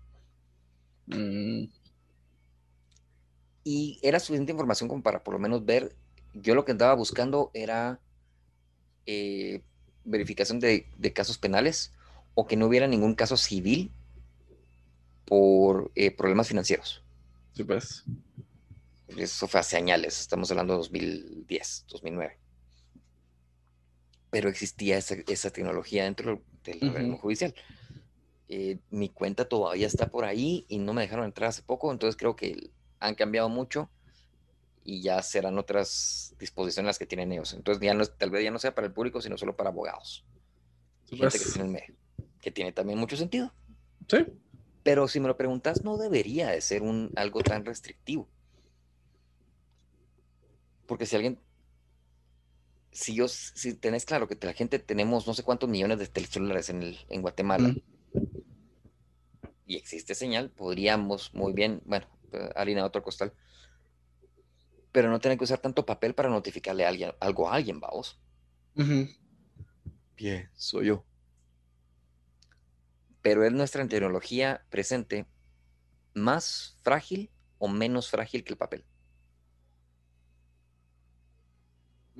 Mm. Y era suficiente información como para por lo menos ver. Yo lo que andaba buscando era eh, verificación de, casos penales o que no hubiera ningún caso civil por eh, problemas financieros. Sí, pues. Eso fue hace años, estamos hablando de 2010, 2009 pero existía esa, tecnología dentro del organismo judicial. Eh, mi cuenta todavía está por ahí y no me dejaron entrar hace poco, entonces creo que han cambiado mucho y ya serán otras disposiciones las que tienen ellos. Entonces ya no, tal vez ya no sea para el público, sino solo para abogados. Y gente que Pues- tiene el medio, que tiene también mucho sentido. Sí. Pero si me lo preguntas, no debería de ser un, algo tan restrictivo. Porque si alguien, si yo, si tenés claro que la gente tenemos no sé cuántos millones de celulares en, el, en Guatemala y existe señal, podríamos muy bien, bueno, eh, alinear otro costal, pero no tener que usar tanto papel para notificarle a alguien, algo a alguien, vamos. Bien, soy yo. Pero es nuestra tecnología presente más frágil o menos frágil que el papel.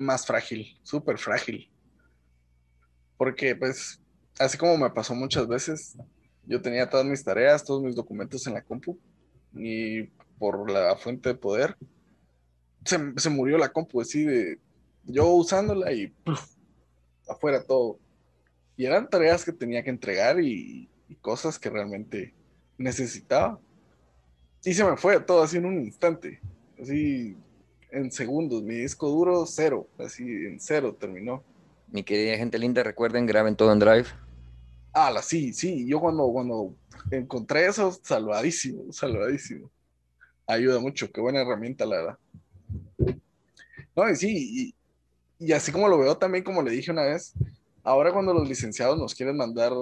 Más frágil, súper frágil. Porque, pues, así como me pasó muchas veces, yo tenía todas mis tareas, todos mis documentos en la compu, y por la fuente de poder, se, se murió la compu, así de yo usándola y afuera todo. Y eran tareas que tenía que entregar y, y cosas que realmente necesitaba. Y se me fue todo así en un instante, así en segundos. Mi disco duro, cero, así en cero terminó. Mi querida gente linda, recuerden, graben todo en Drive. Ah, la sí, sí. Yo cuando, cuando encontré eso, salvadísimo, salvadísimo. Ayuda mucho, qué buena herramienta, la verdad. No, y sí, y, y así como lo veo también, como le dije una vez, ahora cuando los licenciados nos quieren mandar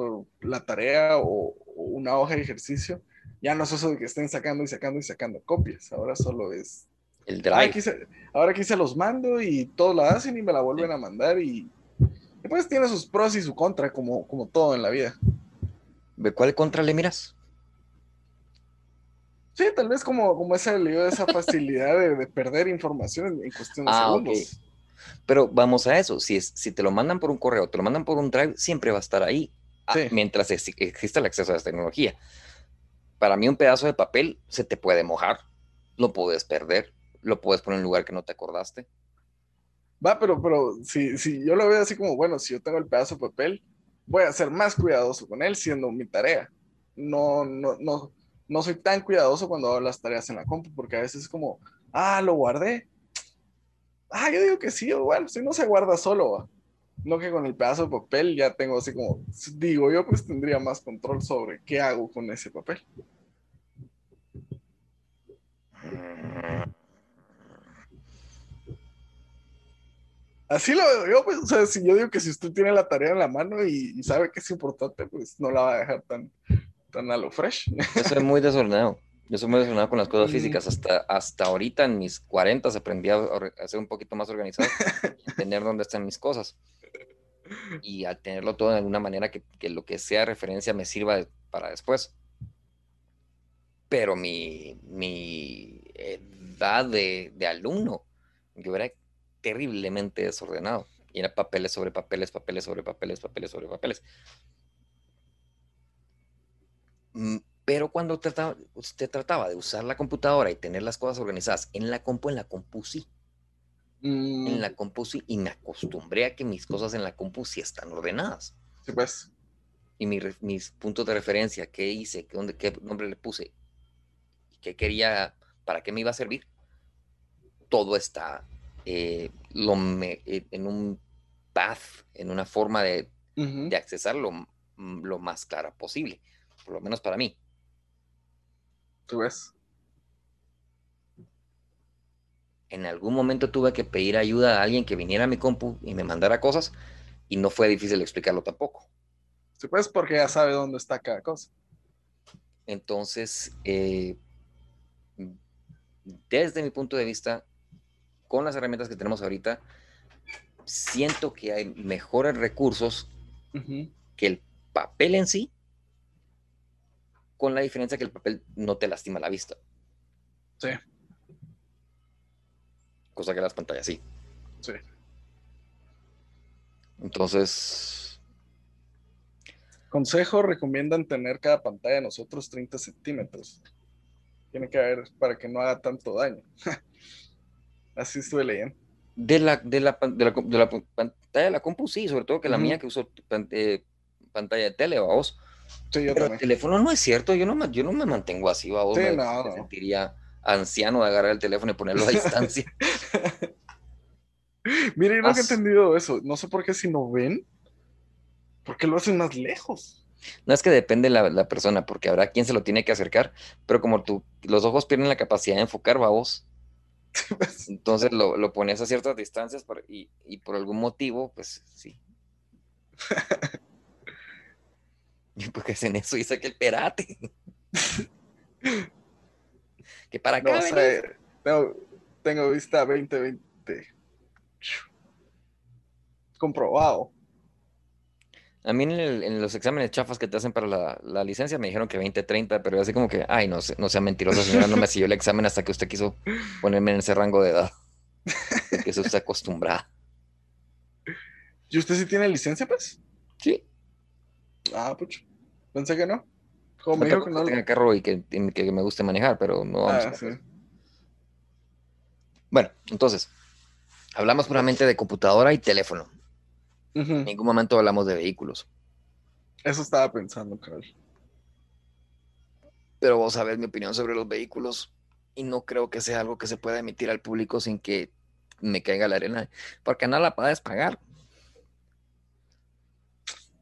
la tarea o, o una hoja de ejercicio, ya no es eso de que estén sacando y sacando y sacando copias, ahora solo es El Drive. aquí se- ahora aquí se los mando y todos la hacen y me la vuelven a mandar y, y pues tiene sus pros y su contra como, como todo en la vida. ¿De cuál contra le miras? Sí, tal vez como, como dio esa facilidad de, de perder información en, en cuestión de Ah, segundos. Pero vamos a eso. Si, es, si te lo mandan por un correo, te lo mandan por un Drive, siempre va a estar ahí. ah. Mientras ex- exista el acceso a esa tecnología. Para mí, un pedazo de papel se te puede mojar. Lo puedes perder. Lo puedes poner en un lugar que no te acordaste. Va, pero, pero si, si yo lo veo así como, bueno, si yo tengo el pedazo de papel, voy a ser más cuidadoso con él siendo mi tarea. No, no, no, no soy tan cuidadoso cuando hago las tareas en la compu, porque a veces es como, ah, lo guardé. Ah, yo digo que sí, o bueno, si no se guarda solo, va. No que con el pedazo de papel ya tengo así como, digo yo, pues tendría más control sobre qué hago con ese papel. Así lo veo yo, pues, o sea, si yo digo que si usted tiene la tarea en la mano y, y sabe que es importante, pues no la va a dejar tan, tan a lo fresh. Yo soy muy desordenado. Yo soy muy desordenado con las cosas físicas. Hasta, hasta ahorita, en mis 40, aprendí a, a ser un poquito más organizado, y entender dónde están mis cosas. Y a tenerlo todo de alguna manera que, que lo que sea referencia me sirva de- para después. Pero mi, mi edad de, de alumno, yo era terriblemente desordenado. Y era papeles sobre papeles, papeles sobre papeles, papeles sobre papeles. Mm, Pero cuando trataba, usted trataba de usar la computadora y tener las cosas organizadas en la compu, en la compu sí. Mm, En la compu sí. Y me acostumbré a que mis cosas en la compu sí están ordenadas. sí, pues, Y mi mis puntos de referencia, qué hice, qué, dónde, qué nombre le puse, qué quería, para qué me iba a servir, todo está eh, lo me- eh, en un path, en una forma de, de accesar lo, más clara posible, por lo menos para mí. sí, pues. En algún momento tuve que pedir ayuda a alguien que viniera a mi compu y me mandara cosas y no fue difícil explicarlo tampoco. Sí, pues, porque ya sabe dónde está cada cosa. Entonces, eh, desde mi punto de vista, con las herramientas que tenemos ahorita, siento que hay mejores recursos que el papel en sí, con la diferencia que el papel no te lastima la vista, Sí, cosa que las pantallas sí. sí. Entonces, Consejo, recomiendan tener cada pantalla de nosotros 30 centímetros. Tiene que haber para que no haga tanto daño. Así estuve leyendo. de la, de la, de la, de pantalla de la compu, sí, sobre todo que la mía que uso eh, pantalla de tele, vamos. Sí, yo Pero el también. teléfono no es cierto, yo no, me- yo no me mantengo así, vamos. Sí, me, no, me no. sentiría anciano de agarrar el teléfono y ponerlo a distancia. Mire, yo no he entendido eso. No sé por qué si no ven, ¿por qué lo hacen más lejos? No es que depende la, la persona, porque habrá quien se lo tiene que acercar, pero como tú, los ojos pierden la capacidad de enfocar, vamos. Pues. Entonces lo, lo, pones a ciertas distancias y, y, por algún motivo, pues sí. ¿Y por qué hacen eso? Y saque el perate. que para acá. tengo, tengo vista 2020. Comprobado. A mí en, los exámenes chafas que te hacen para la, licencia me dijeron que 20, 30, pero así como que, ay, no, no sea mentirosa, señora, no me siguió el examen hasta que usted quiso ponerme en ese rango de edad. Que eso está acostumbrada. ¿Y usted sí tiene licencia, pues? Sí. Ah, pucho. Pensé que no. Como dijo que no. tenga carro y que, me guste manejar, pero no vamos ah, a Bueno, entonces, hablamos puramente de computadora y teléfono. En ningún momento hablamos de vehículos. Eso estaba pensando, Carl. Pero vos sabés mi opinión sobre los vehículos y no creo que sea algo que se pueda emitir al público sin que me caiga la arena, porque no la puedes pagar.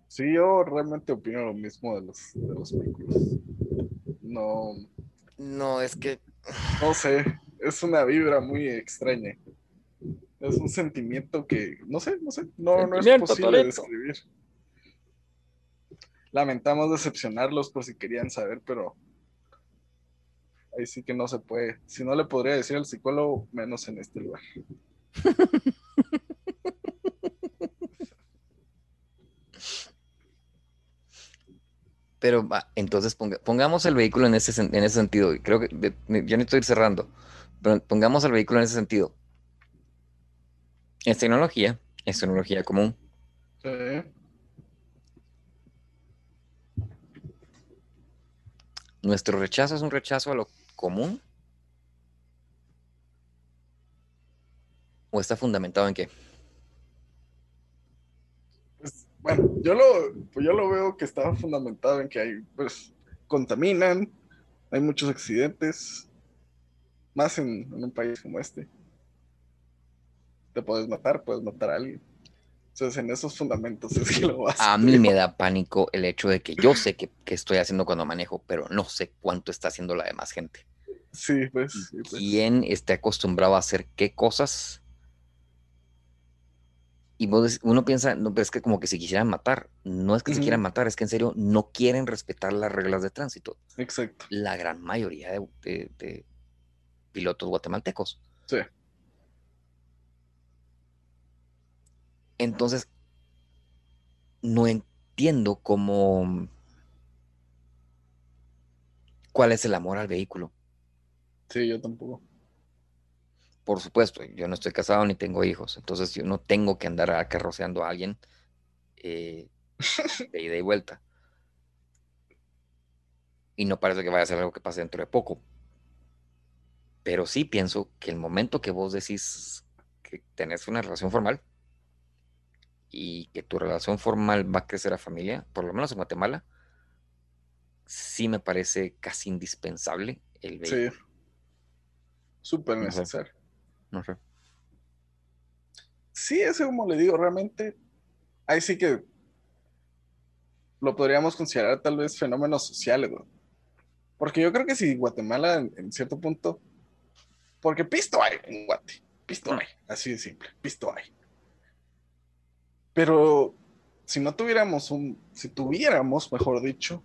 Sí, yo realmente opino lo mismo de los, de los vehículos. No. No, es que. No sé, es una vibra muy extraña. Es un sentimiento que, no sé, no sé, no, no es posible describir. Lamentamos decepcionarlos por si querían saber, pero ahí sí que no se puede. Si no le podría decir al psicólogo, menos en este lugar. Pero entonces pongamos el vehículo en ese, en ese sentido. Creo que ya no estoy cerrando, pero pongamos el vehículo en ese sentido. Es tecnología, es tecnología común. Sí. ¿Nuestro rechazo es un rechazo a lo común? ¿O está fundamentado en qué? Pues, bueno, yo lo, pues yo lo veo que está fundamentado en que hay, pues, contaminan, hay muchos accidentes, más en un país como este te puedes matar, puedes matar a alguien. Entonces, en esos fundamentos es que lo vas a A mí me da pánico el hecho de que yo sé que, estoy haciendo cuando manejo, pero no sé cuánto está haciendo la demás gente. Sí, pues. pues. ¿Quién esté acostumbrado a hacer qué cosas? Y uno piensa, no, pero es que como que si quisieran matar, no es que se quieran matar, es que en serio no quieren respetar las reglas de tránsito. Exacto. La gran mayoría de pilotos guatemaltecos. Sí. Entonces, no entiendo cómo... ¿Cuál es el amor al vehículo? Sí, yo tampoco. Por supuesto, yo no estoy casado ni tengo hijos, entonces yo no tengo que andar acarroceando a alguien eh, de ida y vuelta. Y no parece que vaya a ser algo que pase dentro de poco. Pero sí pienso que el momento que vos decís que tenés una relación formal, y que tu relación formal va a crecer a familia, por lo menos en Guatemala, sí me parece casi indispensable el vehículo. Sí. Súper necesario. No sé. Sí, ese como le digo, realmente, ahí sí que lo podríamos considerar tal vez fenómenos sociales, Porque yo creo que si Guatemala en, cierto punto, porque pisto hay en Guate, pisto mm. hay, así de simple, pisto hay. Pero si no tuviéramos un, si tuviéramos, mejor dicho,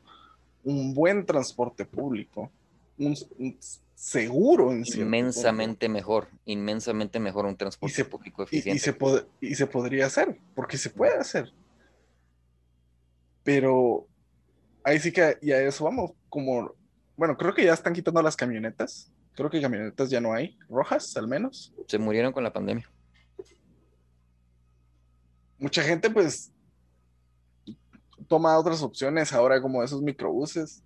un buen transporte público, un, seguro en Inmensamente mejor, inmensamente mejor un transporte público eficiente. Y, se y se podría hacer, porque se puede hacer. Pero ahí sí que y a eso vamos, como, bueno, creo que ya están quitando las camionetas. Creo que camionetas ya no hay, rojas al menos. Se murieron con la pandemia mucha gente pues toma otras opciones ahora como esos microbuses.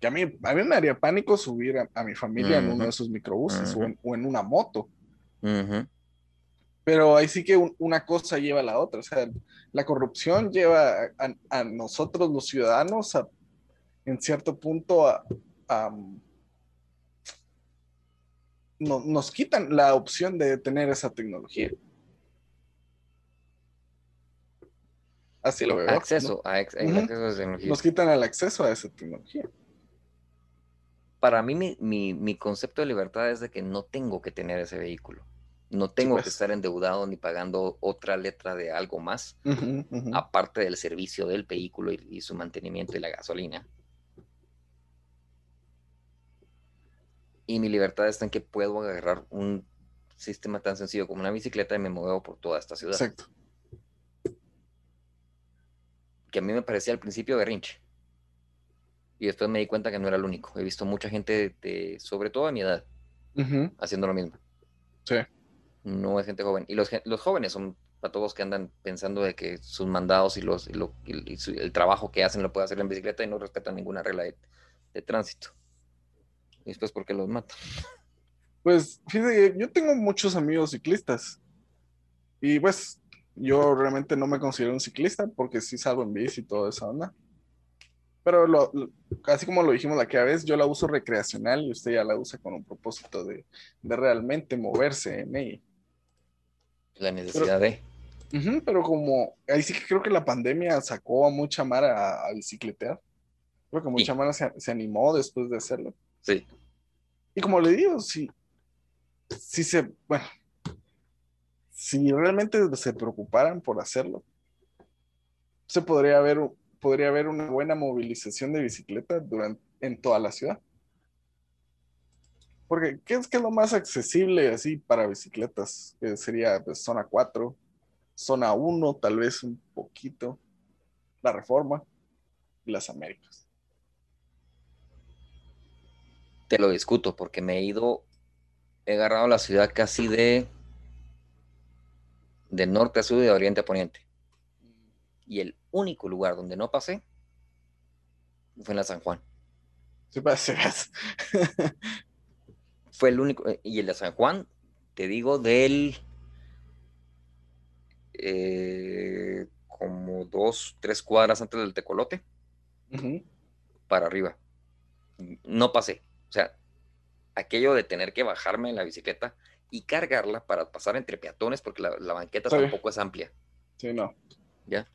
Que a mí, a mí me haría pánico subir a, mi familia en uno de esos microbuses o, en, una moto. Pero ahí sí que una cosa lleva a la otra. O sea, la corrupción lleva a, nosotros los ciudadanos en cierto punto a, no, nos quitan la opción de tener esa tecnología. Así lo veo. Acceso, ¿no? a, ex- el Ujú. acceso a esa tecnología. Nos quitan el acceso a esa tecnología. Para mí, mi, mi- mi concepto de libertad es de que no tengo que tener ese vehículo. No tengo que pues. estar endeudado ni pagando otra letra de algo más, aparte del servicio del vehículo y, y su mantenimiento y la gasolina. Y mi libertad está en que puedo agarrar un sistema tan sencillo como una bicicleta y me muevo por toda esta ciudad. Exacto. Que a mí me parecía al principio berrinche. Y después me di cuenta que no era el único. He visto mucha gente, de, sobre todo a mi edad, haciendo lo mismo. Sí. No es gente joven. Y los, los jóvenes son para todos que andan pensando de que sus mandados y, los, y lo- y- y su- el trabajo que hacen lo puede hacer en bicicleta y no respetan ninguna regla de, de tránsito. Y después, ¿por qué los matan? Pues fíjate, yo tengo muchos amigos ciclistas. Y pues yo realmente no me considero un ciclista porque sí salgo en bici y toda esa onda. Pero lo, lo- así como lo dijimos aquella vez, yo la uso recreacional y usted ya la usa con un propósito de, de realmente moverse en ella. La necesidad de. Ujú, pero como ahí sí que creo que la pandemia sacó a mucha Mara a, a bicicletear. Creo que mucha Mara se, se animó después de hacerlo. Sí. Y como le digo, si, si se, bueno, si realmente se preocuparan por hacerlo, se podría haber, podría haber una buena movilización de bicicletas durante, en toda la ciudad. Porque, ¿qué es, qué es lo más accesible así para bicicletas? Que sería pues, zona 4, zona 1, tal vez un poquito, la Reforma y las Américas. Te lo discuto porque me he ido, he agarrado la ciudad casi de, de norte a sur y de oriente a poniente. Y el único lugar donde no pasé fue en la San Juan. Parece gas. Fue el único. Y el de San Juan, te digo, del. eh, como dos, tres cuadras antes del tecolote para arriba. No pasé. O sea, aquello de tener que bajarme en la bicicleta y cargarla para pasar entre peatones, porque la, la banqueta Sí. tampoco es amplia. Sí, no. ¿Ya?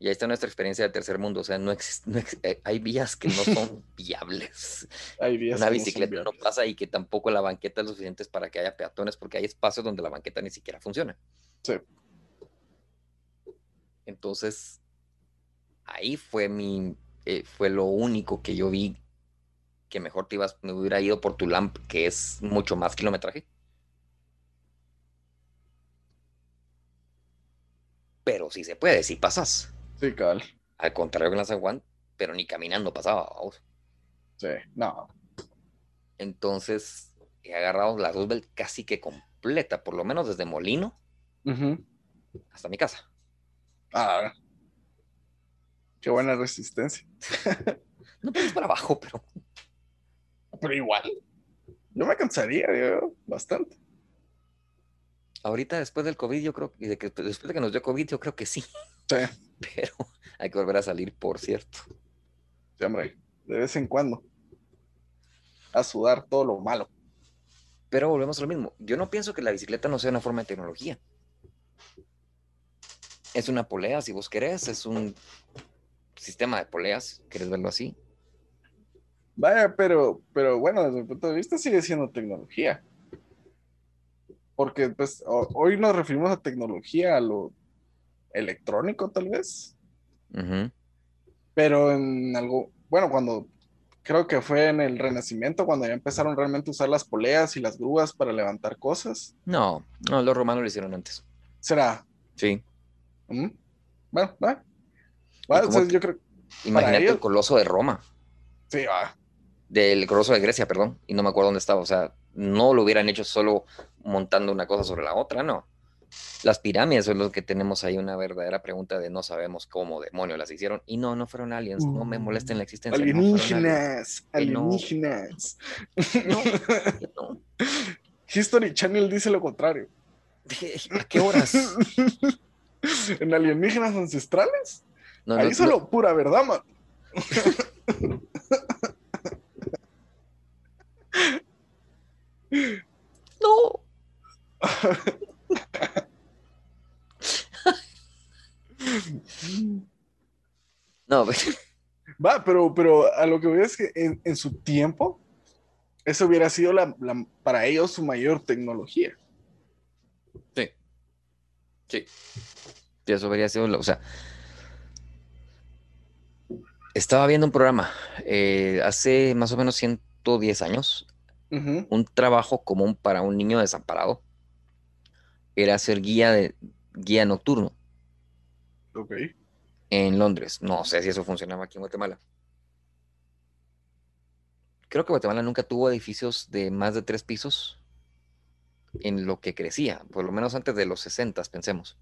Y ahí está nuestra experiencia de tercer mundo. O sea, no existe, no eh, hay vías que no son viables. Hay Una no bicicleta no pasa y que tampoco la banqueta es lo suficiente para que haya peatones, porque hay espacios donde la banqueta ni siquiera funciona. Sí. Entonces, ahí fue mi, eh, fue lo único que yo vi que mejor te ibas, me hubiera ido por tu lamp, que es mucho más kilometraje. Pero sí se puede, si pasas. Sí, cabal. Al contrario que en la San Juan, pero ni caminando pasaba. vamos. Sí, no. Entonces, he agarrado la Roosevelt casi que completa, por lo menos desde Molino hasta mi casa. Ah, qué buena resistencia. No pues para abajo, pero Pero igual, yo me cansaría, yo, bastante. Ahorita después del COVID, yo creo que, que- después de que nos dio COVID, yo creo que sí, Sí, pero hay que volver a salir, por cierto. sí, hombre, de vez en cuando. A sudar todo lo malo. Pero volvemos a lo mismo. Yo no pienso que la bicicleta no sea una forma de tecnología. Es una polea, si vos querés, es un sistema de poleas, ¿quieres verlo así? Vaya, pero, pero bueno, desde mi punto de vista sigue siendo tecnología. Porque pues ho- hoy nos referimos a tecnología, a lo electrónico tal vez, pero en algo, bueno, cuando creo que fue en el Renacimiento, cuando ya empezaron realmente a usar las poleas y las grúas para levantar cosas. No, no, los romanos lo hicieron antes. ¿Será? Sí. ¿Mm? Bueno, va. Va, cómo o sea, te- yo creo, Imagínate ellos- el coloso de Roma, sí, va. Del coloso de Grecia, perdón, y no me acuerdo dónde estaba. O sea, no lo hubieran hecho solo montando una cosa sobre la otra, no. Las pirámides son los que tenemos ahí una verdadera pregunta de no sabemos cómo demonios las hicieron. Y no, no fueron aliens, no me molesten la existencia. Alienígenas, no. alienígenas. No, no. History Channel dice lo contrario. ¿A qué horas? ¿En alienígenas ancestrales? No, Ahí no, solo pura verdad, man. No, Va, pero, pero a lo que veo es que en, en su tiempo, eso hubiera sido la, la- para ellos su mayor tecnología. Sí. Sí. Sí, Eso habría sido, lo- o sea, estaba viendo un programa eh, hace más o menos 110 años, un trabajo común para un niño desamparado era ser guía de guía nocturno Ok. en Londres. No sé si eso funcionaba aquí en Guatemala. Creo que Guatemala nunca tuvo edificios de más de tres pisos en lo que crecía, por lo menos antes de los 60, pensemos.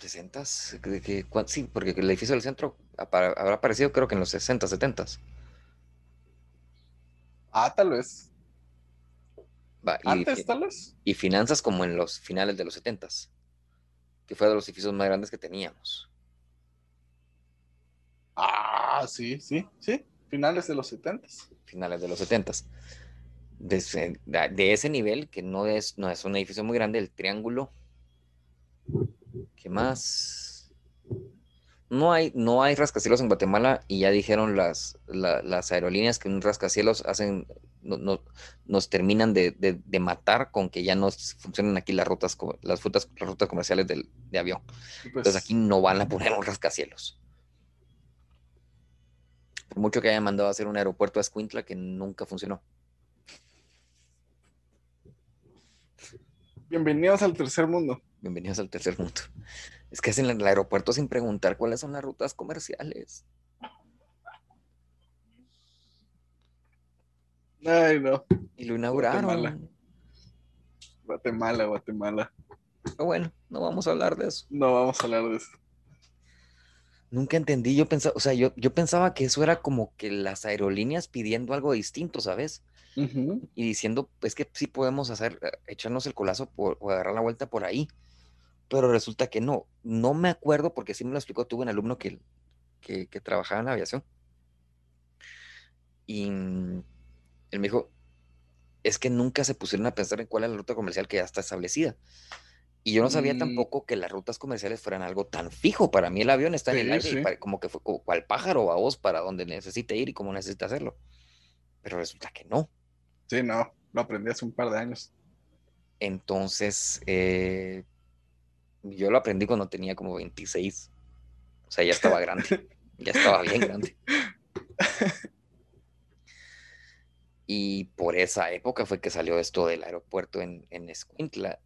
60 de que, sí, porque el edificio del centro habrá aparecido creo que en los 60, 70. Ah, tal vez. Va, y, Antes, tal vez. y finanzas como en los finales de los 70, que fue de los edificios más grandes que teníamos. Ah, sí, sí, sí. Finales de los 70 finales de los 70. De ese, de ese nivel, que no es, no es un edificio muy grande, el triángulo. ¿Qué más? No hay, no hay rascacielos en Guatemala y ya dijeron las, la- las aerolíneas que un rascacielos hacen, no, no- nos terminan de, de- de matar con que ya no funcionan aquí las rutas, las rutas, las rutas comerciales del, de avión. Pues, Entonces aquí no van a poner un rascacielos. Por mucho que hayan mandado a hacer un aeropuerto a Escuintla que nunca funcionó. Bienvenidos al tercer mundo. Bienvenidos al tercer mundo. Es que hacen el aeropuerto sin preguntar cuáles son las rutas comerciales. Ay, no. Y lo inauguraron. Guatemala. Guatemala, Guatemala. Pero bueno, no vamos a hablar de eso. No vamos a hablar de eso. Nunca entendí, yo pensaba, o sea, yo, yo pensaba que eso era como que las aerolíneas pidiendo algo distinto, ¿sabes? Ujú. Y diciendo, pues que sí podemos hacer, eh, echarnos el colazo por, o agarrar la vuelta por ahí. Pero resulta que no. No me acuerdo porque sí me lo explicó, tuve un alumno que, que, que trabajaba en la aviación. Y mm, él me dijo, es que nunca se pusieron a pensar en cuál es la ruta comercial que ya está establecida. Y yo no sabía Mm. tampoco que las rutas comerciales fueran algo tan fijo. Para mí el avión está en el Sí, aire y como que fue como cual pájaro a vos para donde necesite ir y como necesita hacerlo. Pero resulta que no. Sí, no. Lo aprendí hace un par de años. Entonces, eh, yo lo aprendí cuando tenía como 26. O sea, ya estaba grande. ya estaba bien grande. Y por esa época fue que salió esto del aeropuerto en, en Escuintla.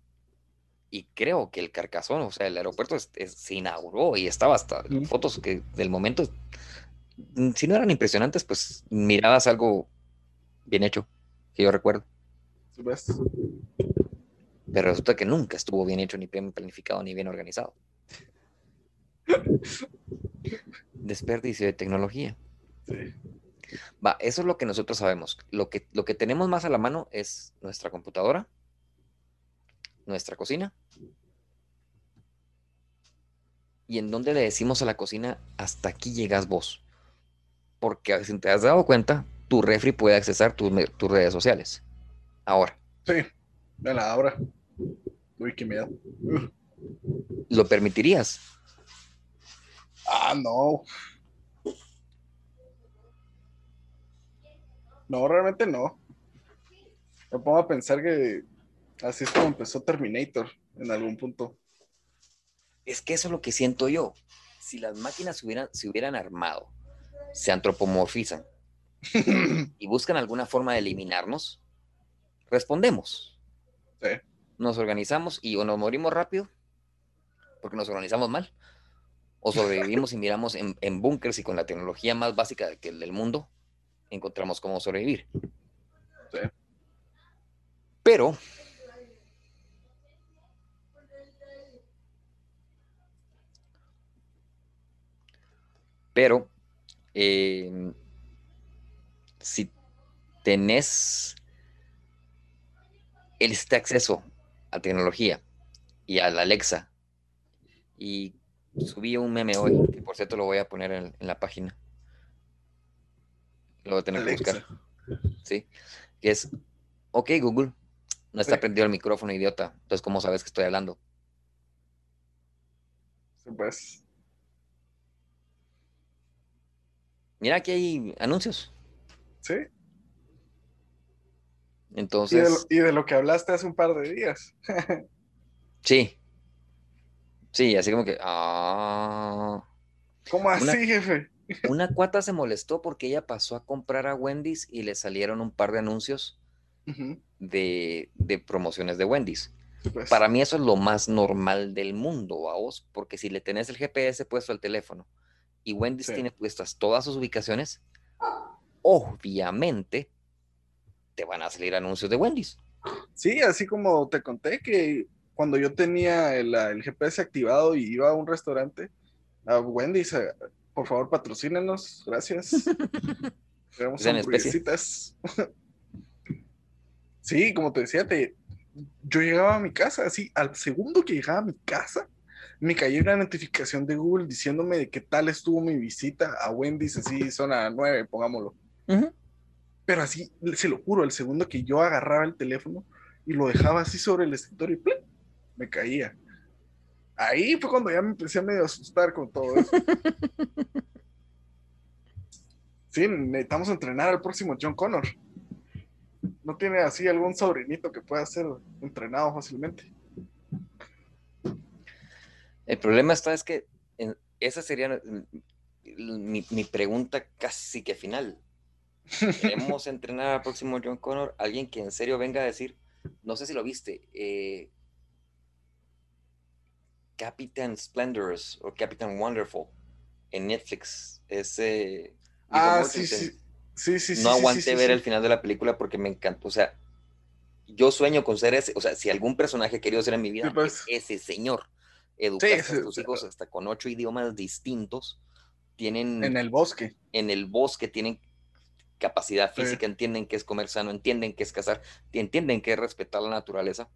Y creo que el Carcazón, o sea, el aeropuerto es- es- se inauguró y estaba hasta fotos que del momento, mm, si no eran impresionantes, pues mirabas algo bien hecho, que yo recuerdo. ¿Sí ¿Ves? Pero resulta que nunca estuvo bien hecho, ni bien planificado, ni bien organizado. Desperdicio de tecnología. Sí. Va, eso es lo que nosotros sabemos. Lo que, lo que tenemos más a la mano es nuestra computadora, nuestra cocina. Y en donde le decimos a la cocina, hasta aquí llegas vos. Porque si te has dado cuenta, tu refri puede accesar tus, tus redes sociales. Ahora, Sí. Ya la abra. Uy, qué miedo. ¿lo permitirías? Ah, no. No, realmente no. Me pongo a pensar que así es como empezó Terminator en algún punto. Es que eso es lo que siento yo. Si las máquinas se hubieran, se hubieran armado, se antropomorfizan y buscan alguna forma de eliminarnos, respondemos. Sí. Nos organizamos y o nos morimos rápido, porque nos organizamos mal, o sobrevivimos y miramos en, en búnkers y con la tecnología más básica que el del mundo, encontramos cómo sobrevivir. Sí. Pero Pero eh, si tenés este acceso a tecnología y a la Alexa, y subí un meme hoy, que por cierto lo voy a poner en, en la página. Lo voy a tener que buscar. ¿sí? Que es Ok, Google. No está Sí. prendido el micrófono, idiota. Entonces, ¿cómo sabes que estoy hablando? Sí, pues. Mira, aquí hay anuncios. Sí. Y de, Entonces, lo, y de lo que hablaste hace un par de días. sí. Sí, así como que. Ah. ¿Cómo así, Una- jefe? Una cuata se molestó porque ella pasó a comprar a Wendy's y le salieron un par de anuncios de, de promociones de Wendy's. sí, pues. Para mí eso es lo más normal del mundo, vos, porque si le tenés el GPS puesto al teléfono y Wendy's Sí. tiene puestas todas sus ubicaciones, obviamente te van a salir anuncios de Wendy's. Sí, así como te conté que cuando yo tenía el, el GPS activado y iba a un restaurante, a Wendy's, eh, por favor patrocínenos, gracias. Queremos hamburguesitas. Sí, como te decía, te, yo llegaba a mi casa, así, al segundo que llegaba a mi casa, me cayó una notificación de Google diciéndome de qué tal estuvo mi visita a Wendy's, así, zona 9, pongámoslo. Pero así, se lo juro, el segundo que yo agarraba el teléfono y lo dejaba así sobre el escritorio y ¡plum! me caía. Ahí fue cuando ya me empecé a medio asustar con todo eso. Sí, necesitamos entrenar al próximo John Connor. ¿No tiene así algún sobrinito que pueda ser entrenado fácilmente? El problema está es que en- esa sería mi, mi pregunta casi que final. Queremos entrenar al próximo John Connor, alguien que en serio venga a decir, no sé si lo viste, eh, Captain Splendorous o Captain Wonderful en Netflix. Ese Ah, sí, sí. Sí, sí, no sí, aguanté ver el final de la película porque me encantó. O sea, yo sueño con ser ese. O sea, si algún personaje he querido ser en mi vida, pues. es ese señor. Educaste sí, a tus sí. hijos hasta con ocho idiomas distintos. Tienen En el bosque. en el bosque, tienen capacidad Sí. física, entienden que es comer sano, entienden que es cazar, entienden que es respetar la naturaleza.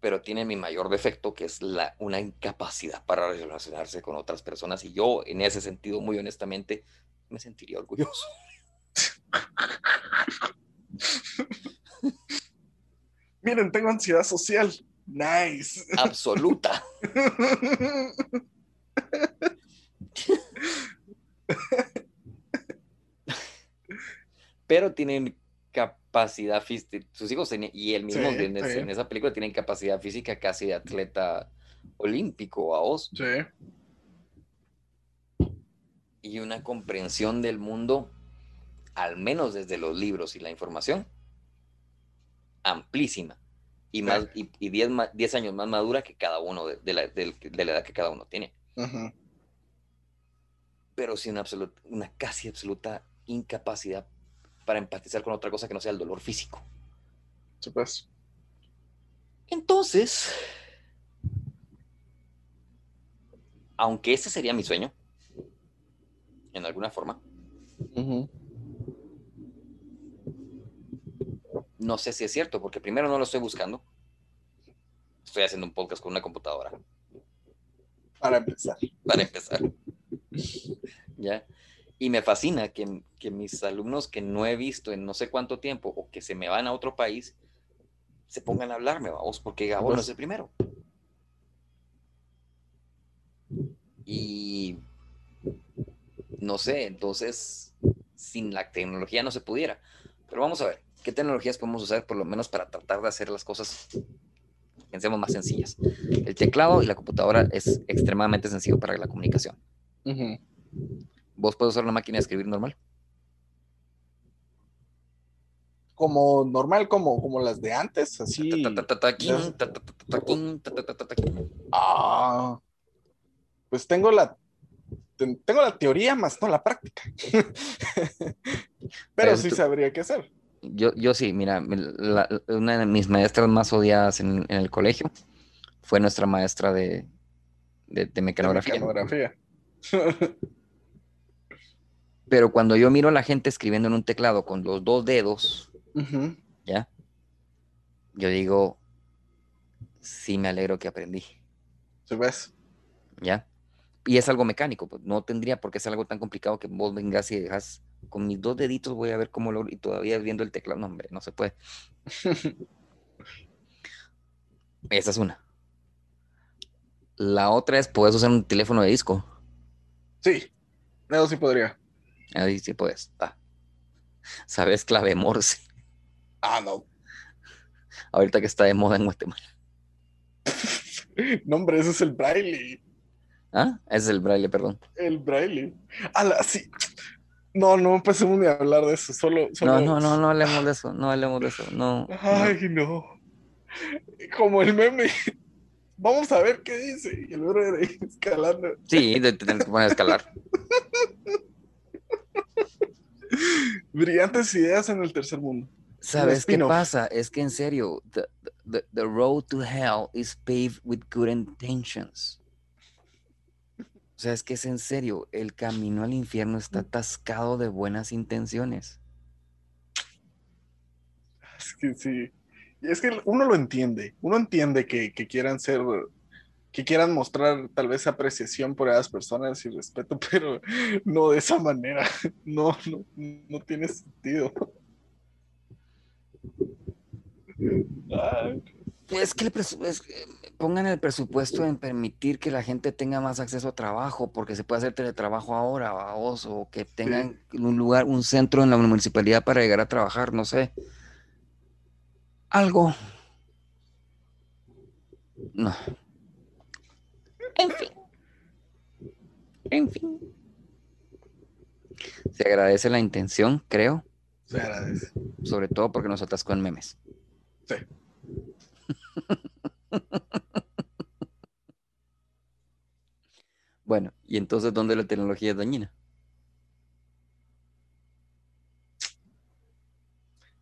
Pero tienen mi mayor defecto, que es la, una incapacidad para relacionarse con otras personas. Y yo, en ese sentido, muy honestamente, me sentiría orgulloso. Miren, tengo ansiedad social. Nice. Absoluta. Pero tienen capacidad física, sus hijos y él mismo Sí, en, sí. en esa película tienen capacidad física casi de atleta olímpico a os Sí. y una comprensión del mundo, al menos desde los libros y la información, amplísima y más y, y 10 ma- 10 años más madura que cada uno de, de la, de la edad que cada uno tiene. Pero sí una, absoluta, una casi absoluta incapacidad para empatizar con otra cosa que no sea el dolor físico. Sí, pues. Entonces, aunque ese sería mi sueño, en alguna forma, Ujú. No sé si es cierto, porque primero no lo estoy buscando. Estoy haciendo un podcast con una computadora, Para empezar. para empezar. ¿Ya? Y me fascina que, que mis alumnos que no he visto en no sé cuánto tiempo o que se me van a otro país se pongan a hablarme, vamos, porque Gabón no es el primero. Y no sé, entonces sin la tecnología no se pudiera. Pero vamos a ver, ¿qué tecnologías podemos usar por lo menos para tratar de hacer las cosas, pensemos, más sencillas? El teclado y la computadora es extremadamente sencillo para la comunicación. Ujú. ¿Vos puedes usar una máquina de escribir normal? Como normal, como, como las de antes, así. Ah, pues tengo la ten- tengo la teoría más no la práctica. Pero Pero sí tú- sabría qué hacer. Yo, yo sí, mira, la- una de mis maestras más odiadas en, en el colegio fue nuestra maestra de, de, de mecanografía. Mecanografía. Pero cuando yo miro a la gente escribiendo en un teclado con los dos dedos. ¿ya? Yo digo, sí me alegro que aprendí, ¿Sí ves? ¿ya? Y es algo mecánico, pues no tendría por qué ser algo tan complicado que vos vengas y dejas con mis dos deditos voy a ver cómo lo... Y todavía viendo el teclado, no, hombre, no se puede. Esa es una. La otra es, puedes usar un teléfono de disco. Sí, eso sí podría. Ahí sí puedes. Ah. ¿Sabes clave Morse? Ah, no. Ahorita que está de moda en Guatemala. no, hombre, ese es el braille. ¿Ah? Ese es el braille, perdón. El braille. la sí. No, no empecemos ni a hablar de eso. Solo, No, no, no, no hablemos de eso. No hablemos de eso. No. Ay, no. Como el meme. Vamos a ver qué dice. Y el de escalando. Sí, te tienes que poner a escalar. Brillantes ideas en el tercer mundo. ¿Sabes qué pasa? Es que en serio, the, the, the, road to hell is paved with good intentions. O sea, es que es en serio, el camino al infierno está atascado de buenas intenciones. Es que sí. Y es que uno lo entiende. Uno entiende que, que quieran ser que quieran mostrar tal vez apreciación por esas personas y respeto, pero no de esa manera. No, no, no tiene sentido. Es que pongan el presupuesto en permitir que la gente tenga más acceso a trabajo, porque se puede hacer teletrabajo ahora, o que tengan un lugar, un centro en la municipalidad para llegar a trabajar, no sé. Algo. No. En fin. En fin. Se agradece la intención, creo. Se agradece. Sobre todo porque nos atascó en memes. Sí. bueno, ¿y entonces dónde la tecnología es dañina?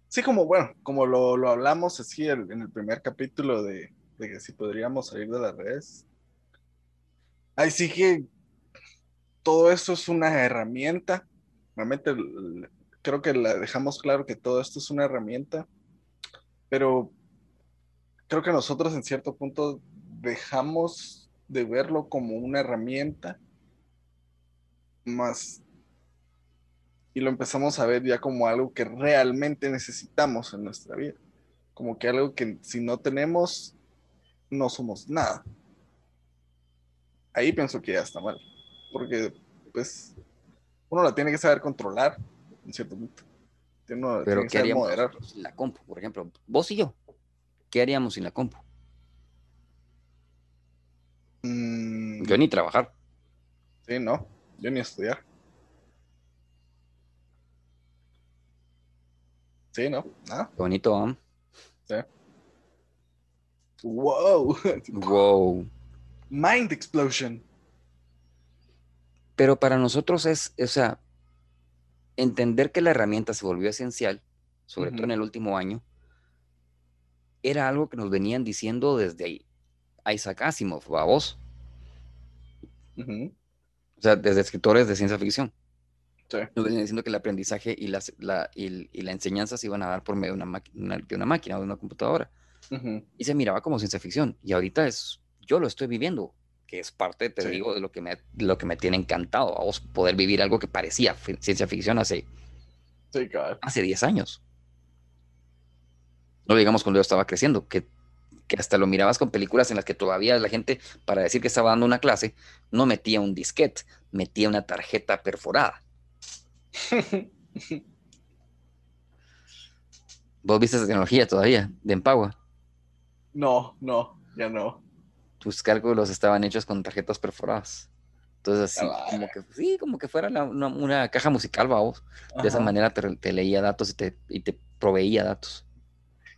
Sí, como bueno, como lo, hablamos así en el primer capítulo de, de que si podríamos salir de las redes, Así que todo esto es una herramienta. Realmente creo que la dejamos claro que todo esto es una herramienta, pero creo que nosotros en cierto punto dejamos de verlo como una herramienta más y lo empezamos a ver ya como algo que realmente necesitamos en nuestra vida, como que algo que si no tenemos no somos nada ahí pienso que ya está mal. Porque, pues, uno la tiene que saber controlar en cierto punto. Pero ¿qué haríamos sin la compu? Por ejemplo, vos y yo, ¿qué haríamos sin la compu? Mm. Yo ni trabajar. Sí, no, yo ni estudiar. Sí, no, nada. bonito, ¿eh? Sí. Wow. Wow. Mind Explosion. Pero para nosotros es, o sea, entender que la herramienta se volvió esencial, sobre todo en el último año, era algo que nos venían diciendo desde Isaac Asimov, a vos. O sea, desde escritores de ciencia ficción. Nos venían diciendo que el aprendizaje y, la, y, la enseñanza se iban a dar por medio de una, de una máquina o de una computadora. Y se miraba como ciencia ficción. Y ahorita es yo lo estoy viviendo, que es parte, te digo, de lo que, me, lo que me tiene encantado, a vos poder vivir algo que parecía ciencia ficción hace, hace 10 años. No digamos cuando yo estaba creciendo, que, que hasta lo mirabas con películas en las que todavía la gente, para decir que estaba dando una clase, no metía un disquete, metía una tarjeta perforada. ¿Vos viste esa tecnología todavía de Empagua? No, no, ya no tus cálculos estaban hechos con tarjetas perforadas. Entonces, así, como que, sí, como que fuera una, caja musical, vamos. De esa manera te, leía datos y te, y te proveía datos.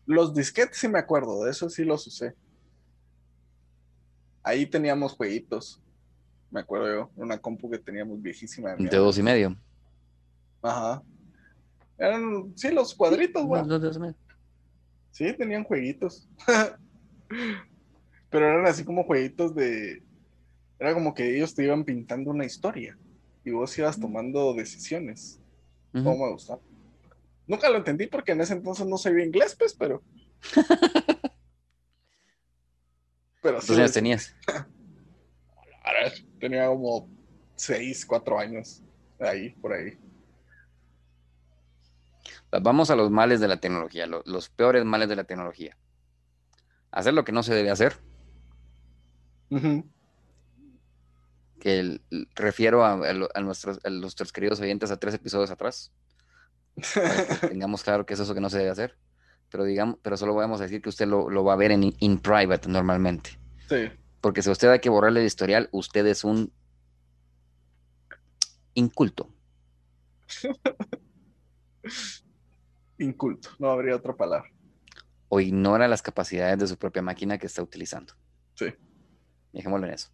Los disquetes sí me acuerdo, de eso sí los usé. Ahí teníamos jueguitos. Me acuerdo yo, una compu que teníamos viejísima. De, dos y medio. Ajá. Eran, sí, los cuadritos, güey. Sí, tenían jueguitos. pero eran así como jueguitos de... Era como que ellos te iban pintando una historia y vos ibas tomando decisiones. ¿Cómo me gusta? Nunca lo entendí porque en ese entonces no sabía inglés, pues, pero... pero sí. ¿Cuántos tenías? Tenía como seis, cuatro años. Ahí, por ahí. Vamos a los males de la tecnología, lo- los peores males de la tecnología. Hacer lo que no se debe hacer, que el- refiero a, a nuestros, a nuestros queridos oyentes a tres episodios atrás, para que tengamos claro que es eso que no se debe hacer. Pero digamos, pero solo vamos a decir que usted lo, lo va a ver en in private normalmente. Sí. Porque si a usted hay que borrarle el historial, usted es un inculto. Inculto, no habría otra palabra. o ignora las capacidades de su propia máquina que está utilizando. Sí. Dejémoslo en eso.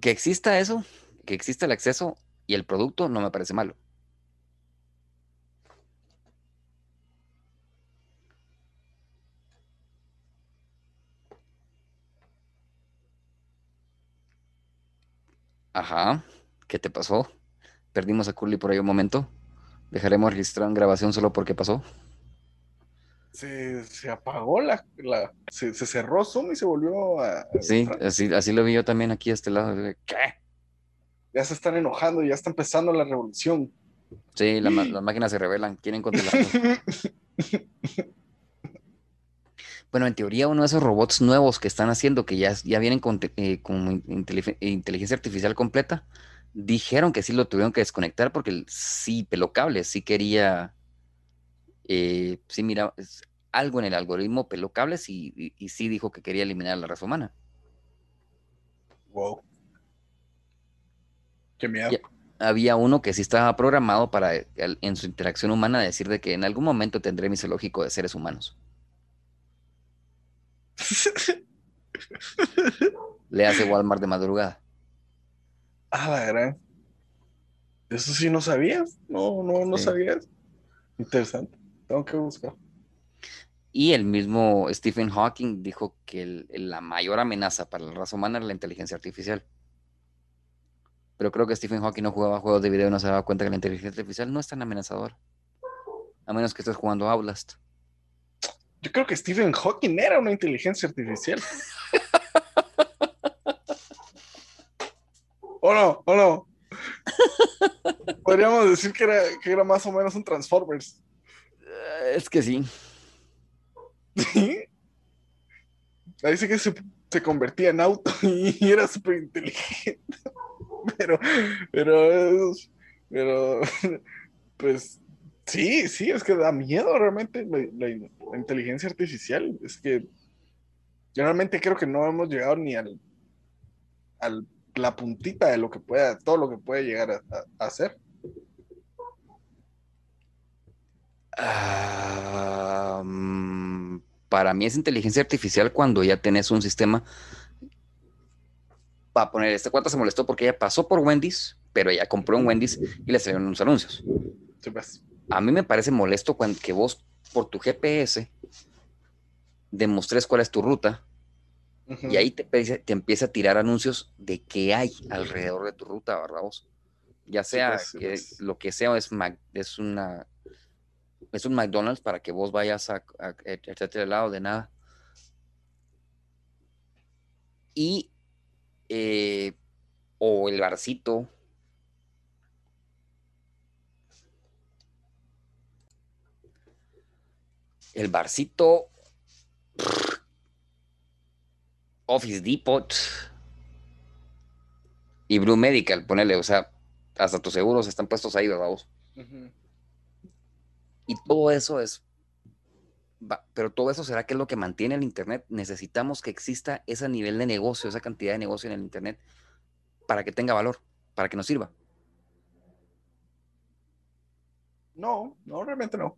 Que exista eso, que exista el acceso y el producto no me parece malo. Ajá, ¿qué te pasó? Perdimos a Curly por ahí un momento. Dejaremos registrado en grabación solo porque pasó. Se, se apagó la, la se, se cerró Zoom y se volvió a. Sí, así, así lo vi yo también aquí a este lado. ¿Qué? Ya se están enojando, ya está empezando la revolución. Sí, la las máquinas se rebelan, quieren controlarlo. Bueno, en teoría uno de esos robots nuevos que están haciendo, que ya, ya vienen con, eh, con inteligencia artificial completa, dijeron que sí lo tuvieron que desconectar porque sí, peló cables, sí quería, eh, sí mira, es- algo en el algoritmo peló cables y, y- y sí dijo que quería eliminar la raza humana. wow. Qué miedo. Ya. Había uno que sí estaba programado para, eh, en su interacción humana, decir de que en algún momento tendré mi zoológico de seres humanos. Le hace Walmart de madrugada. ah, la gran. Eso sí no sabías. No, no, no Sí. sabías. Interesante. Tengo que buscar. Y el mismo Stephen Hawking dijo que el- la mayor amenaza para la raza humana era la inteligencia artificial. Pero creo que Stephen Hawking no jugaba juegos de video y no se daba cuenta que la inteligencia artificial no es tan amenazadora. A menos que estés jugando Outlast. Yo creo que Stephen Hawking era una inteligencia artificial. ¿O no? ¿O no? Podríamos decir que era, que era más o menos un Transformers. Eh, Es que sí. ¿Sí? Ahí sí que se, se convertía en auto y era súper inteligente. Pero, pero, pero, pues, sí, sí, es que da miedo realmente la, inteligencia artificial. Es que yo realmente creo que no hemos llegado ni al, al la puntita de lo que pueda, todo lo que puede llegar a, a- a hacer. Ah, mm, para mí es inteligencia artificial cuando ya tenés un sistema. Va a poner, este cuate se molestó porque ella pasó por Wendy's, pero ella compró en Wendy's y le salieron unos anuncios. Sí, pues. A mí me parece molesto cuando que vos, por tu GPS, demostres cuál es tu ruta y ahí te, empieza- te empieza a tirar anuncios de qué hay alrededor de tu ruta, ¿verdad vos? Ya Sí, sea pues, sí, que pues. lo que sea es, es una es un McDonald's para que vos vayas a, a, a echarte al lado de nada. Y eh, o el barcito. El barcito. Office Depot. Y Blue Medical, ponele, o sea, hasta tus seguros están puestos ahí, ¿verdad vos? Ujú. Y todo eso es, va- pero todo eso será que es lo que mantiene el Internet. Necesitamos que exista ese nivel de negocio, esa cantidad de negocio en el Internet para que tenga valor, para que nos sirva. No, no, realmente no.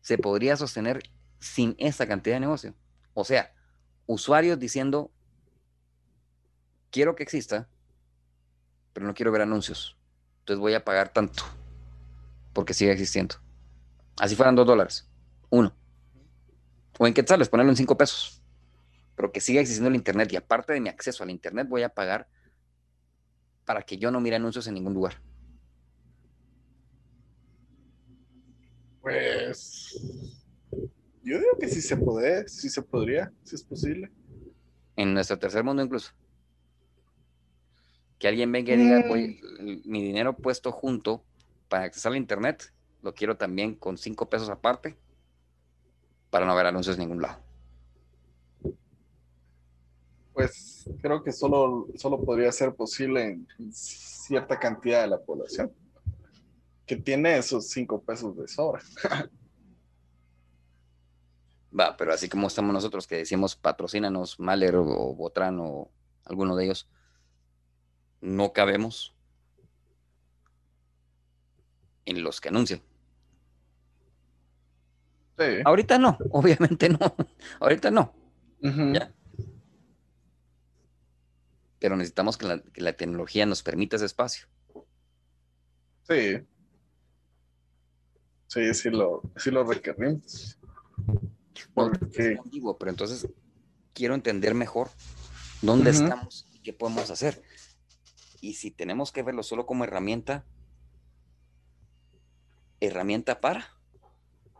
Se podría sostener sin esa cantidad de negocio. O sea, usuarios diciendo, quiero que exista, pero no quiero ver anuncios. Entonces voy a pagar tanto porque sigue existiendo. Así fueran dos dólares, uno. O en quetzales, ponerlo en cinco pesos. Pero que siga existiendo el Internet y aparte de mi acceso al Internet voy a pagar para que yo no mire anuncios en ningún lugar. Pues yo digo que sí se puede, sí se podría, sí es posible. En nuestro tercer mundo incluso. Que alguien venga y diga, voy, mi dinero puesto junto para accesar al internet, lo quiero también con cinco pesos aparte para no ver anuncios en ningún lado. Pues creo que solo, solo podría ser posible en cierta cantidad de la población que tiene esos cinco pesos de sobra. Va, pero así como estamos nosotros que decimos patrocínanos Maler o Botran o alguno de ellos, no cabemos en los que anuncian. Sí. Ahorita no, obviamente no. Ahorita no. Ya. Pero necesitamos que la, que la tecnología nos permita ese espacio. Sí. Sí, sí lo, sí lo requerimos. No, Porque- ambiguo, pero entonces quiero entender mejor dónde estamos y qué podemos hacer. Y si tenemos que verlo solo como herramienta, herramienta para,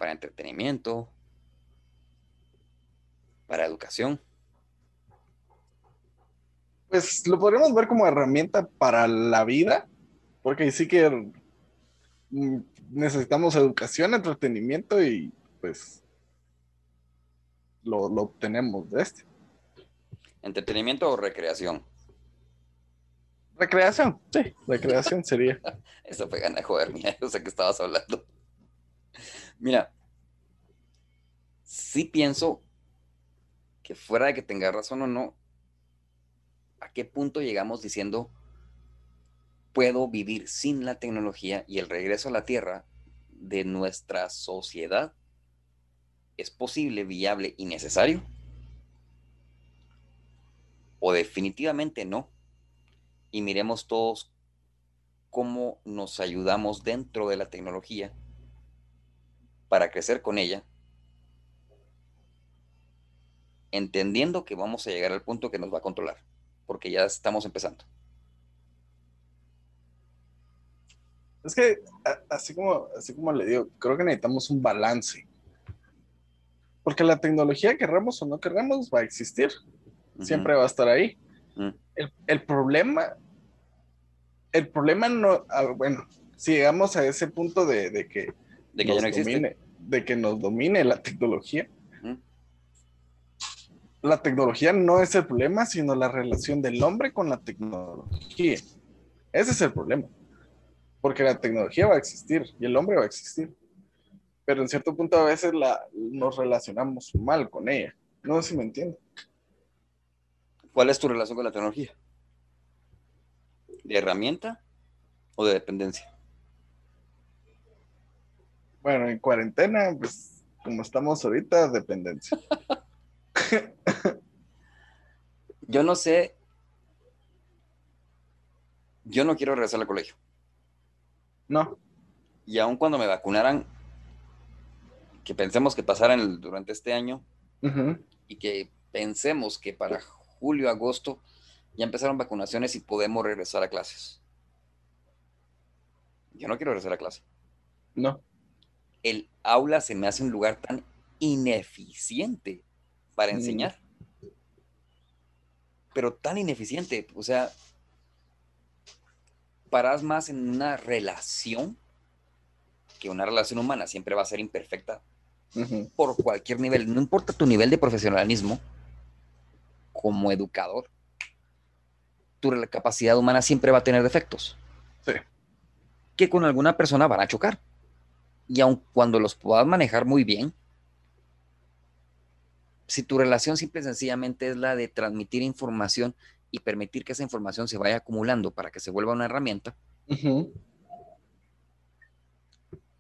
para entretenimiento, para educación. Pues lo podríamos ver como herramienta para la vida, porque sí que mm, necesitamos educación, entretenimiento y pues lo, lo obtenemos de este. ¿Entretenimiento o recreación? Recreación, sí, recreación sería. Eso fue gana de joder, mira, yo sé que estabas hablando. Mira, sí pienso que fuera de que tenga razón o no, ¿a qué punto llegamos diciendo puedo vivir sin la tecnología y el regreso a la Tierra de nuestra sociedad es posible, viable y necesario? ¿O definitivamente no? Y miremos todos cómo nos ayudamos dentro de la tecnología para crecer con ella, entendiendo que vamos a llegar al punto que nos va a controlar, porque ya estamos empezando. Es que así como, así como le digo, creo que necesitamos un balance. Porque la tecnología, querramos o no querramos, va a existir. Siempre va a estar ahí. Ujú. El, el problema, el problema no, ah, bueno, si llegamos a ese punto de, de que De que ya nos no existe. domine, de que nos domine la tecnología. La tecnología no es el problema, sino la relación del hombre con la tecnología. Ese es el problema. Porque la tecnología va a existir y el hombre va a existir. Pero en cierto punto a veces la, nos relacionamos mal con ella. No sé si me entiende. ¿Cuál es tu relación con la tecnología? ¿De herramienta o de dependencia? Bueno, en cuarentena, pues como estamos ahorita, dependencia. Yo no sé. Yo no quiero regresar al colegio. No. Y aun cuando me vacunaran, que pensemos que pasaran durante este año y que pensemos que para julio, agosto ya empezaron vacunaciones y podemos regresar a clases. Yo no quiero regresar a clase. No. El aula se me hace un lugar tan ineficiente para Mm. enseñar. Pero tan ineficiente. O sea, paras más en una relación que una relación humana siempre va a ser imperfecta por cualquier nivel. No importa tu nivel de profesionalismo como educador, tu capacidad humana siempre va a tener defectos. Sí. Que con alguna persona van a chocar. Y aun cuando los puedas manejar muy bien, si tu relación simple y sencillamente es la de transmitir información y permitir que esa información se vaya acumulando para que se vuelva una herramienta,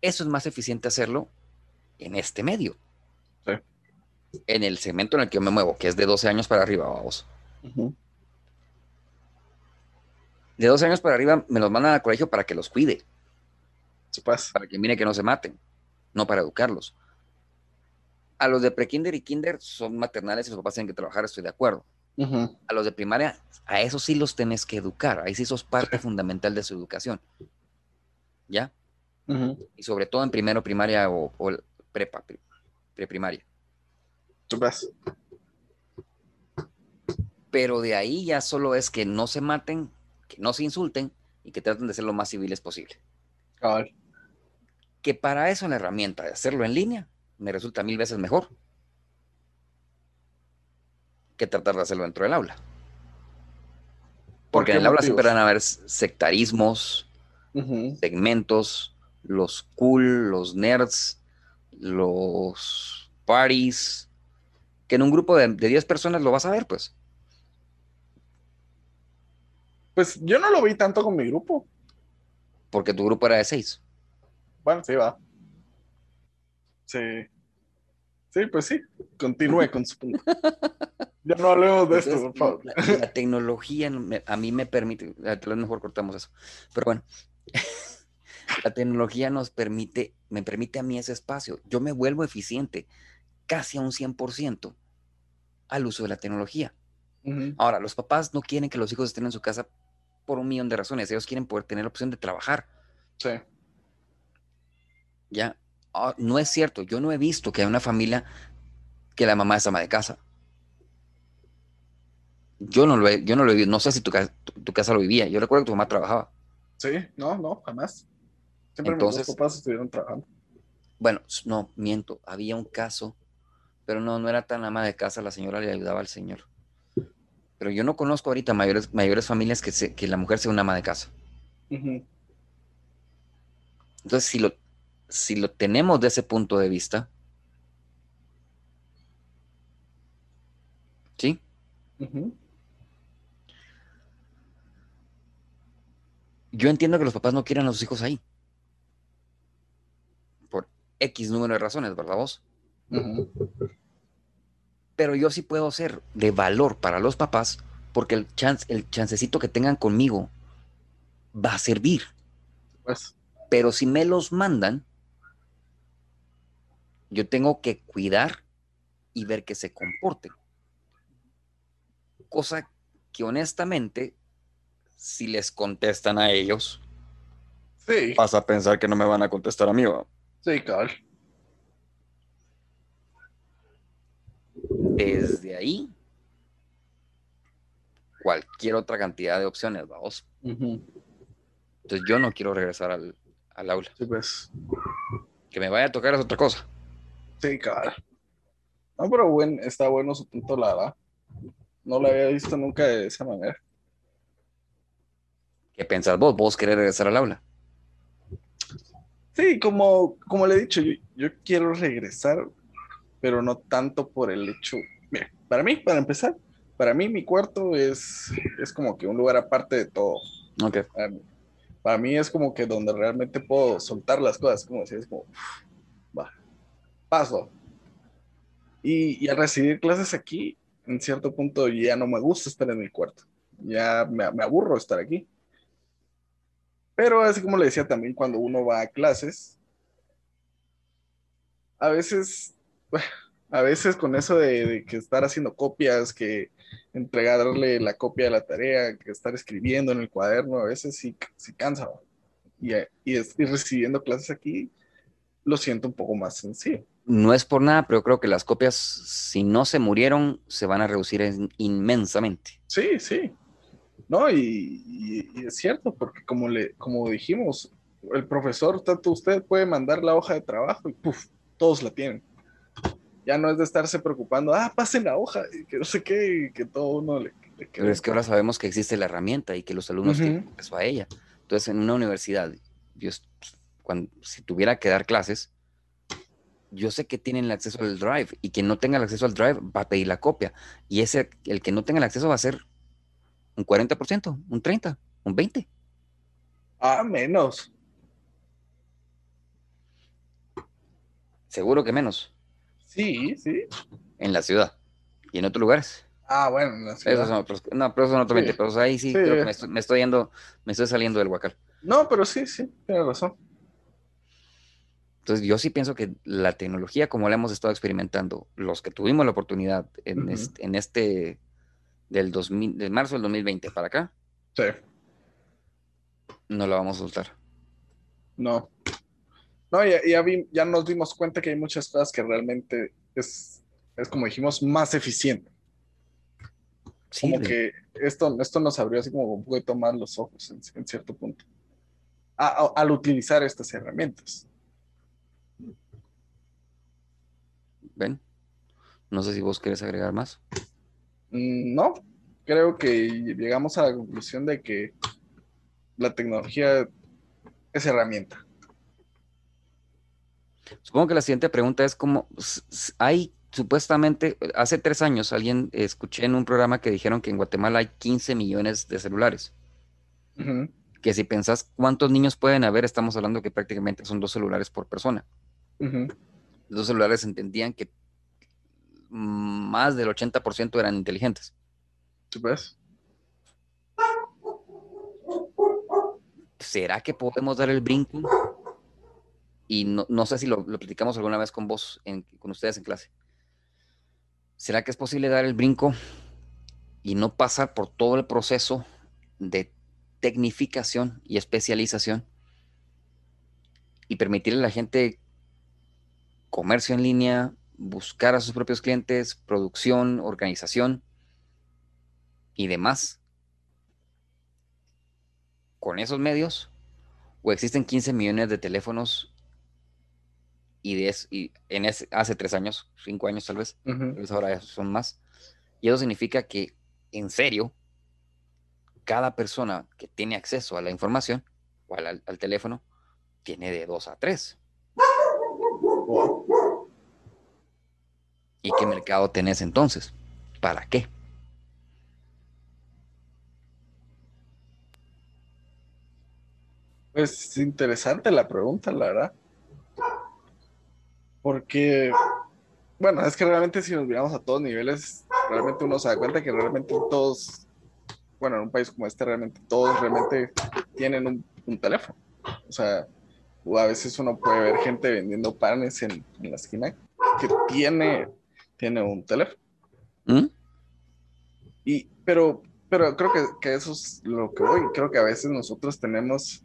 eso es más eficiente hacerlo en este medio. Sí. En el segmento en el que yo me muevo, que es de 12 años para arriba, vamos. De 12 años para arriba me los mandan al colegio para que los cuide, Pues. para que mire que no se maten, no para educarlos. A los de prekinder y kinder son maternales y los papás tienen que trabajar, estoy de acuerdo. A los de primaria, a esos sí los tenés que educar, ahí sí sos parte fundamental de su educación. ¿Ya? Y sobre todo en primero primaria o, o prepa, pre- preprimaria. Sí, pues. pero de ahí ya solo es que no se maten que no se insulten y que traten de ser lo más civiles posible. Cabal. Que para eso la herramienta de hacerlo en línea me resulta mil veces mejor que tratar de hacerlo dentro del aula. Porque en el aula siempre van a haber sectarismos, segmentos, los cool, los nerds, los parties, que en un grupo de, de 10 personas lo vas a ver, pues. Pues yo no lo vi tanto con mi grupo. Porque tu grupo era de 6. Bueno, sí, va. Sí. Sí, pues sí. Continúe con su punto. Ya no hablemos de esto, por favor. la, la tecnología me- a mí me permite, a tal vez mejor cortamos eso, pero bueno, la tecnología nos permite, me permite a mí ese espacio. Yo me vuelvo eficiente casi a un 100% al uso de la tecnología. Ahora, los papás no quieren que los hijos estén en su casa por un millón de razones. Ellos quieren poder tener la opción de trabajar. Sí. Ya, Ah, no es cierto. Yo no he visto que hay una familia que la mamá es ama de casa. Yo no lo he, yo no lo he. No sé si tu, tu- tu casa lo vivía. Yo recuerdo que tu mamá trabajaba. Sí, no, no, jamás. Siempre Entonces- mis papás estuvieron trabajando. Bueno, no, miento. Había un caso, pero no, no era tan ama de casa. La señora le ayudaba al señor. Pero yo no conozco ahorita mayores, mayores familias que, se- que la mujer sea una ama de casa. Entonces, si lo, si lo tenemos de ese punto de vista, ¿sí? Yo entiendo que los papás no quieran a sus hijos ahí. Por X número de razones, ¿verdad vos? Pero yo sí puedo ser de valor para los papás porque el, chance, el chancecito que tengan conmigo va a servir. Pues, Pero si me los mandan, yo tengo que cuidar y ver que se comporten. Cosa que honestamente, si les contestan a ellos, sí, vas a pensar que no me van a contestar a mí. ¿va? sí, cabal. Desde ahí, cualquier otra cantidad de opciones, vamos. Entonces yo no quiero regresar al, al aula. Sí, pues. Que me vaya a tocar es otra cosa. Sí, cabal. No, pero buen, está bueno su punto, la verdad. No lo había visto nunca de esa manera. ¿Qué pensás vos? ¿Vos querés regresar al aula? Sí, como, como le he dicho, yo, yo quiero regresar, pero no tanto por el hecho. Mira, para mí, para empezar, para mí mi cuarto es, es como que un lugar aparte de todo. Ok. Para mí, para mí es como que donde realmente puedo soltar las cosas, como si es como, paso. Y, al recibir clases aquí, en cierto punto ya no me gusta estar en mi cuarto. Ya me, me aburro estar aquí. Pero así como le decía también, cuando uno va a clases, a veces, a veces con eso de, que estar haciendo copias, que entregarle la copia de la tarea, que estar escribiendo en el cuaderno, a veces sí, sí cansa. Y, y, y recibiendo clases aquí, lo siento un poco más sencillo. No es por nada, pero creo que las copias, si no se murieron, se van a reducir en- inmensamente. Sí, sí. No, y, y- y es cierto, porque como, le, como dijimos, el profesor, tanto usted puede mandar la hoja de trabajo y puf, todos la tienen. Ya no es de estarse preocupando, ah, pasen la hoja, y que no sé qué, y que todo uno le, le quede. Pero es que ahora sabemos que existe la herramienta y que los alumnos Ujú. tienen acceso a ella. Entonces, en una universidad, yo, cuando, si tuviera que dar clases, yo sé que tienen el acceso al drive y quien no tenga el acceso al drive va a pedir la copia. Y ese, el que no tenga el acceso va a ser un 40%, un 30%, un 20%. Ah, menos. Seguro que menos Sí, sí. en la ciudad y en otros lugares. Ah, bueno, en la ciudad. Esos son otros, no, pero esos son otros Sí. 20 pesos. Ahí sí, Sí. creo que me estoy, me estoy yendo, me estoy saliendo del huacal. No, pero sí, sí, tiene razón. Entonces, yo sí pienso que la tecnología, como la hemos estado experimentando, los que tuvimos la oportunidad en, Ujú. este, en este del 2000, de marzo del 2020 para acá, Sí, no la vamos a soltar. no. No, ya, ya, vi- ya nos dimos cuenta que hay muchas cosas que realmente es, es como dijimos, más eficiente. como que esto, esto nos abrió así como un poquito más los ojos en, cierto punto. al utilizar estas herramientas. ¿Ven? No sé si vos querés agregar más. Mm, no, creo que llegamos a la conclusión de que la tecnología es herramienta. Supongo que la siguiente pregunta es como, hay supuestamente, hace tres años alguien escuché en un programa que dijeron que en Guatemala hay 15 millones de celulares. Que si pensás cuántos niños pueden haber, estamos hablando que prácticamente son dos celulares por persona. Los celulares entendían que más del 80% eran inteligentes. ves? ¿Será que podemos dar el brinco? Y no, sé si lo, platicamos alguna vez con vos, con ustedes en clase. ¿Será que es posible dar el brinco y no pasar por todo el proceso de tecnificación y especialización y permitirle a la gente comercio en línea, buscar a sus propios clientes, producción, organización y demás con esos medios? ¿O existen 15 millones de teléfonos y, de y en hace tres años, cinco años tal vez, ahora son más? Y eso significa que, en serio, cada persona que tiene acceso a la información o al, al teléfono tiene de dos a tres. ¿Y qué mercado tenés entonces? ¿Para qué? Pues interesante la pregunta, la verdad. Porque, bueno, es que realmente si nos miramos a todos niveles, realmente uno se da cuenta que realmente todos, bueno, en un país como este, realmente todos realmente tienen un, teléfono. O sea, o a veces uno puede ver gente vendiendo panes en la esquina que tiene tiene un teléfono. ¿Mm? Y, pero, pero creo que, que, eso es lo que voy. Creo que a veces nosotros tenemos,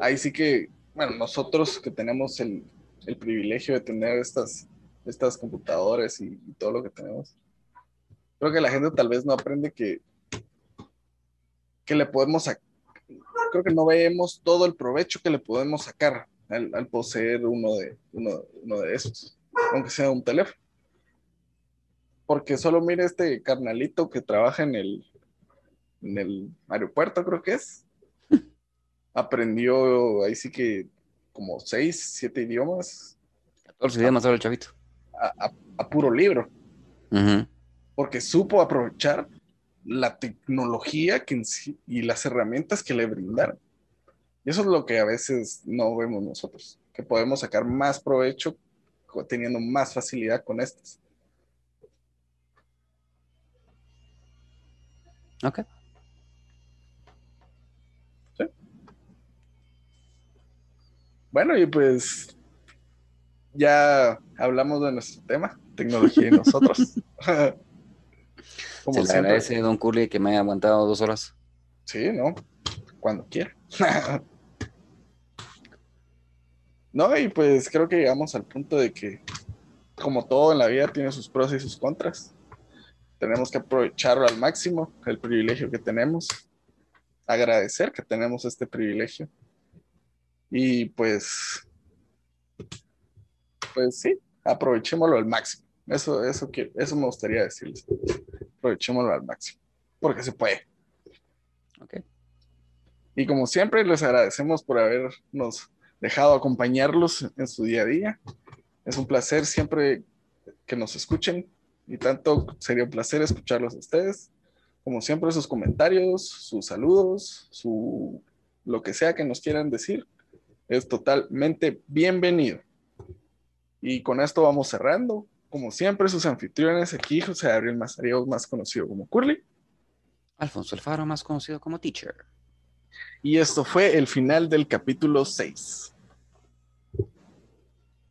ahí sí que, bueno, nosotros que tenemos el, el privilegio de tener estas, estas computadoras y, todo lo que tenemos, creo que la gente tal vez no aprende que, que le podemos, creo que no vemos todo el provecho que le podemos sacar al, al poseer uno de, uno, uno de esos, aunque sea un teléfono porque solo mire este carnalito que trabaja en el, en el aeropuerto, creo que es. Aprendió ahí sí que como seis, siete idiomas. 14 idiomas ahora el chavito. A, puro libro. Porque supo aprovechar la tecnología que y las herramientas que le brindaron. Y eso es lo que a veces no vemos nosotros, que podemos sacar más provecho teniendo más facilidad con estas. Ok. Sí. Bueno, y pues ya hablamos de nuestro tema, tecnología y nosotros. Se le agradece, don Curly, que me haya aguantado dos horas. Sí, ¿no? Cuando quiera. no, y pues creo que llegamos al punto de que, como todo en la vida, tiene sus pros y sus contras tenemos que aprovecharlo al máximo, el privilegio que tenemos, agradecer que tenemos este privilegio. Y pues, pues sí, aprovechémoslo al máximo. Eso, eso, eso me gustaría decirles. Aprovechémoslo al máximo, porque se puede. Okay. Y como siempre, les agradecemos por habernos dejado acompañarlos en su día a día. Es un placer siempre que nos escuchen, y tanto sería un placer escucharlos a ustedes. Como siempre, sus comentarios, sus saludos, su lo que sea que nos quieran decir, es totalmente bienvenido. Y con esto vamos cerrando. Como siempre, sus anfitriones aquí, José Gabriel Mazario, más conocido como Curly. Alfonso Alfaro, más conocido como Teacher. Y esto fue el final del capítulo 6.